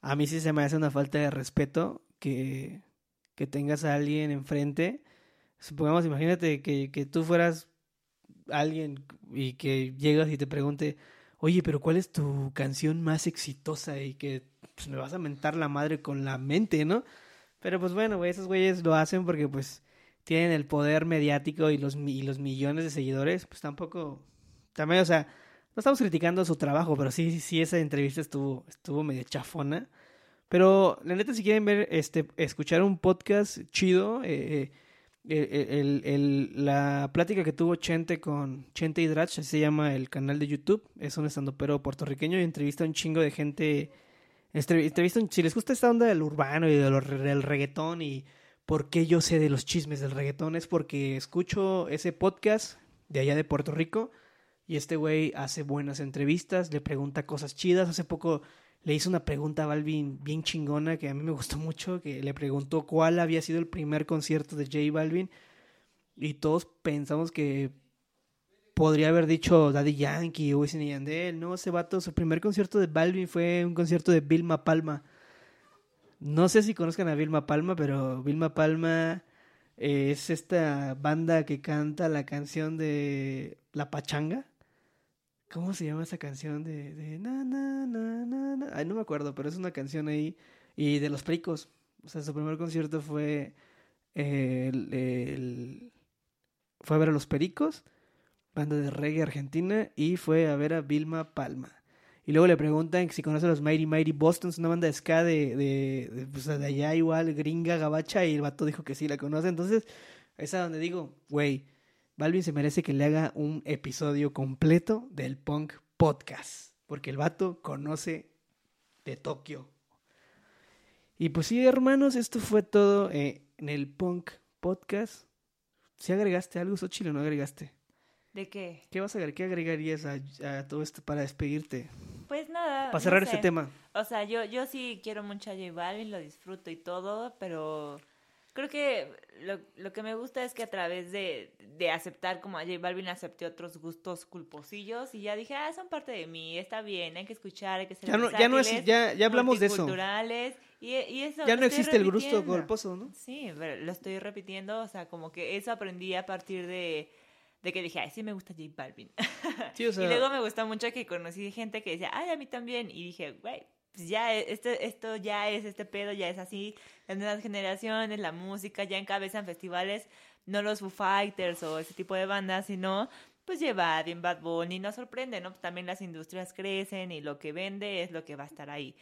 a mí sí se me hace una falta de respeto que, que tengas a alguien enfrente. Supongamos, imagínate que, que tú fueras alguien y que llegas y te pregunte, oye, pero ¿cuál es tu canción más exitosa? Y que pues, me vas a mentar la madre con la mente, ¿no? Pero pues bueno, güey, esos güeyes lo hacen porque pues tienen el poder mediático y los, y los millones de seguidores, pues tampoco, también, o sea, no estamos criticando su trabajo, pero sí, sí, esa entrevista estuvo, estuvo medio chafona. Pero la neta, si quieren ver, este, escuchar un podcast chido, eh, eh, el- el- la plática que tuvo Chente con Chente y Drach, así se llama el canal de YouTube, es un estandopero puertorriqueño y entrevista a un chingo de gente, entre- entrevista, si les gusta esta onda del urbano y de del reggaetón y por qué yo sé de los chismes del reggaetón, es porque escucho ese podcast de allá de Puerto Rico y este güey hace buenas entrevistas, le pregunta cosas chidas, hace poco le hizo una pregunta a Balvin bien chingona que a mí me gustó mucho, que le preguntó cuál había sido el primer concierto de J Balvin y todos pensamos que podría haber dicho Daddy Yankee o Wisin y Yandel, no, ese vato, su primer concierto de Balvin fue un concierto de Vilma Palma. No sé si conozcan a Vilma Palma, pero Vilma Palma es esta banda que canta la canción de La Pachanga. ¿Cómo se llama esa canción de, de na, na, na, na, na? Ay, no me acuerdo, pero es una canción ahí. Y de los Pericos. O sea, su primer concierto fue el, fue a ver a los Pericos, banda de reggae argentina, y fue a ver a Vilma Palma. Y luego le preguntan si conoce a los Mighty Mighty Bostons, una banda de ska de, de, de, pues, de allá igual, gringa, gabacha, y el vato dijo que sí la conoce. Entonces, es a donde digo, güey, Balvin se merece que le haga un episodio completo del Punk Podcast, porque el vato conoce de Tokio. Y pues sí, hermanos, esto fue todo eh, en el Punk Podcast. Si agregaste algo, Xochitl, o no agregaste? ¿De qué? ¿Qué vas a agregar? ¿Qué agregarías a, a todo esto para despedirte? Pues nada. Para no cerrar sé. este tema. O sea, yo, yo sí quiero mucho a J Balvin, lo disfruto y todo, pero creo que lo, lo que me gusta es que a través de, de aceptar como a J Balvin acepté otros gustos culposillos y ya dije, ah, son parte de mí, está bien, hay que escuchar, hay que ser Ya no, ya no es, ya, ya hablamos de eso. y, y eso Ya no existe el gusto golposo, ¿no? Sí, pero lo estoy repitiendo, o sea, como que eso aprendí a partir de, de que dije, ay, sí me gusta J Balvin. Sí, o sea, y luego me gustó mucho que conocí gente que decía, ay, a mí también. Y dije, güey, pues ya, esto, esto ya es este pedo, ya es así. Las nuevas generaciones, la música, ya encabezan festivales, no los Foo Fighters o ese tipo de bandas, sino pues lleva en Bad Bunny. Nos sorprende, ¿no? También las industrias crecen y lo que vende es lo que va a estar ahí.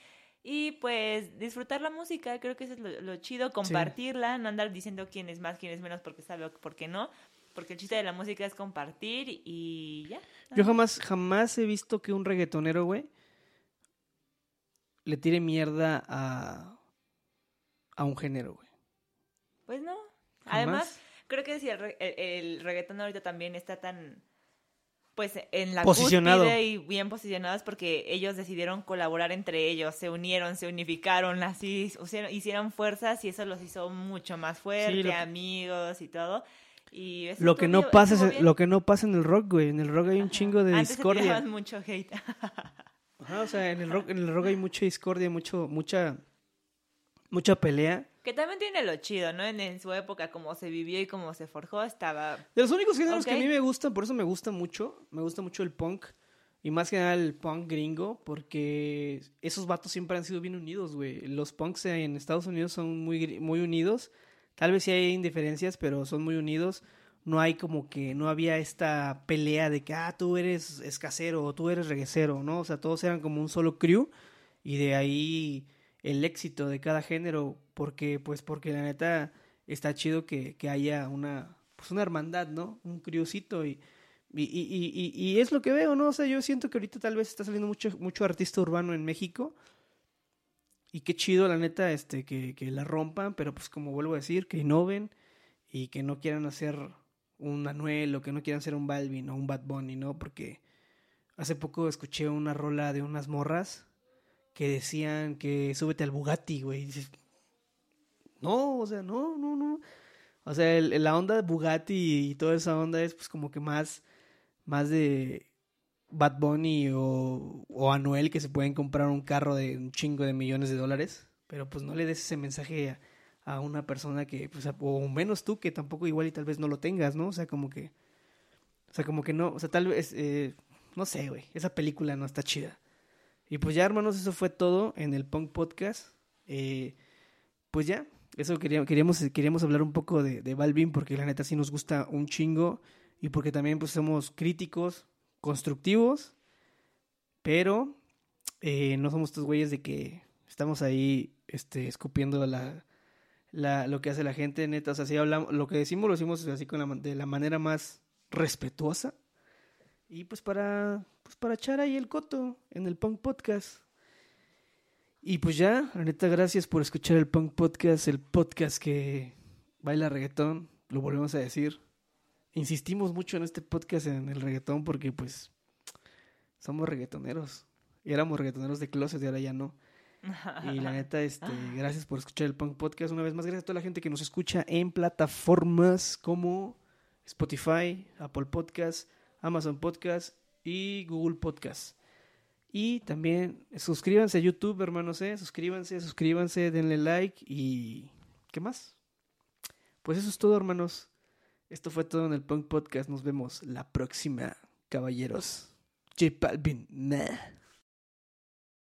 Y pues disfrutar la música, creo que eso es lo, lo chido, compartirla, no andar diciendo quién es más, quién es menos, porque sabe o por qué no. Porque el chiste de la música es compartir y ya. yo jamás, jamás he visto que un reggaetonero, güey, le tire mierda a, a un género, güey. Pues no. Jamás. Además, creo que si el, re- el, el reggaetón ahorita también está tan pues en la Posicionado. cúspide y bien posicionados porque ellos decidieron colaborar entre ellos, se unieron, se unificaron, así hicieron, fuerzas y eso los hizo mucho más fuerte, Sí, amigos y todo. Y eso Lo que no pasa lo que no pasa en el rock, güey. En el rock hay un Ajá. chingo de Antes se discordia. tiraban mucho hate. Ajá, o sea, en el rock, en el rock hay mucha discordia, mucho, mucha, mucha pelea. que también tiene lo chido, ¿no? En, en su época, como se vivió y como se forjó, estaba... De los únicos géneros que a mí me gustan, por eso me gusta mucho, me gusta mucho el punk. Y más que nada el punk gringo, porque esos vatos siempre han sido bien unidos, güey. Los punks en Estados Unidos son muy, muy unidos. Tal vez sí hay indiferencias, pero son muy unidos. No hay como que, no había esta pelea de que, ah, tú eres escasero o tú eres reguecero, ¿no? O sea, todos eran como un solo crew. Y de ahí el éxito de cada género, porque, pues, porque la neta está chido que, que haya una, pues, una hermandad, ¿no? Un crewcito y, y, y, y, y- y es lo que veo, ¿no? O sea, yo siento que ahorita tal vez está saliendo mucho, mucho artista urbano en México. Y qué chido, la neta, este, que, que la rompan, pero pues como vuelvo a decir, que innoven y que no quieran hacer un Anuel o que no quieran hacer un Balvin o un Bad Bunny, ¿no? Porque hace poco escuché una rola de unas morras que decían que súbete al Bugatti, güey. No, o sea, no, no, no. O sea, la onda de Bugatti y toda esa onda es pues como que más, más de Bad Bunny o, o Anuel que se pueden comprar un carro de un chingo de millones de dólares. Pero pues no le des ese mensaje a, a una persona que, pues, o menos tú que tampoco igual y tal vez no lo tengas, ¿no? O sea, como que, o sea, como que no, o sea, tal vez, eh, no sé, güey, esa película no está chida. Y pues ya, hermanos, eso fue todo en el Punk Podcast. Eh, pues ya, eso queríamos, queríamos, queríamos hablar un poco de, de Balvin porque la neta sí nos gusta un chingo y porque también pues somos críticos, constructivos, pero eh, no somos estos güeyes de que estamos ahí este, escupiendo la, la, lo que hace la gente, neta. O sea, si hablamos, lo que decimos lo decimos así con la, de la manera más respetuosa. Y pues para, pues para echar ahí el coto en el Punk Podcast. Y pues ya, neta, gracias por escuchar el Punk Podcast, el podcast que baila reggaetón, lo volvemos a decir. Insistimos mucho en este podcast en el reggaetón porque pues somos reggaetoneros. Y éramos reggaetoneros de closet y ahora ya no. Y la neta, este, gracias por escuchar el Punk Podcast. Una vez más, gracias a toda la gente que nos escucha en plataformas como Spotify, Apple Podcast, Amazon Podcast y Google Podcast. Y también suscríbanse a YouTube, hermanos, ¿eh? Suscríbanse, suscríbanse, denle like y... ¿Qué más? Pues eso es todo, hermanos. Esto fue todo en el Punk Podcast. Nos vemos la próxima, caballeros. J Balvin, meh.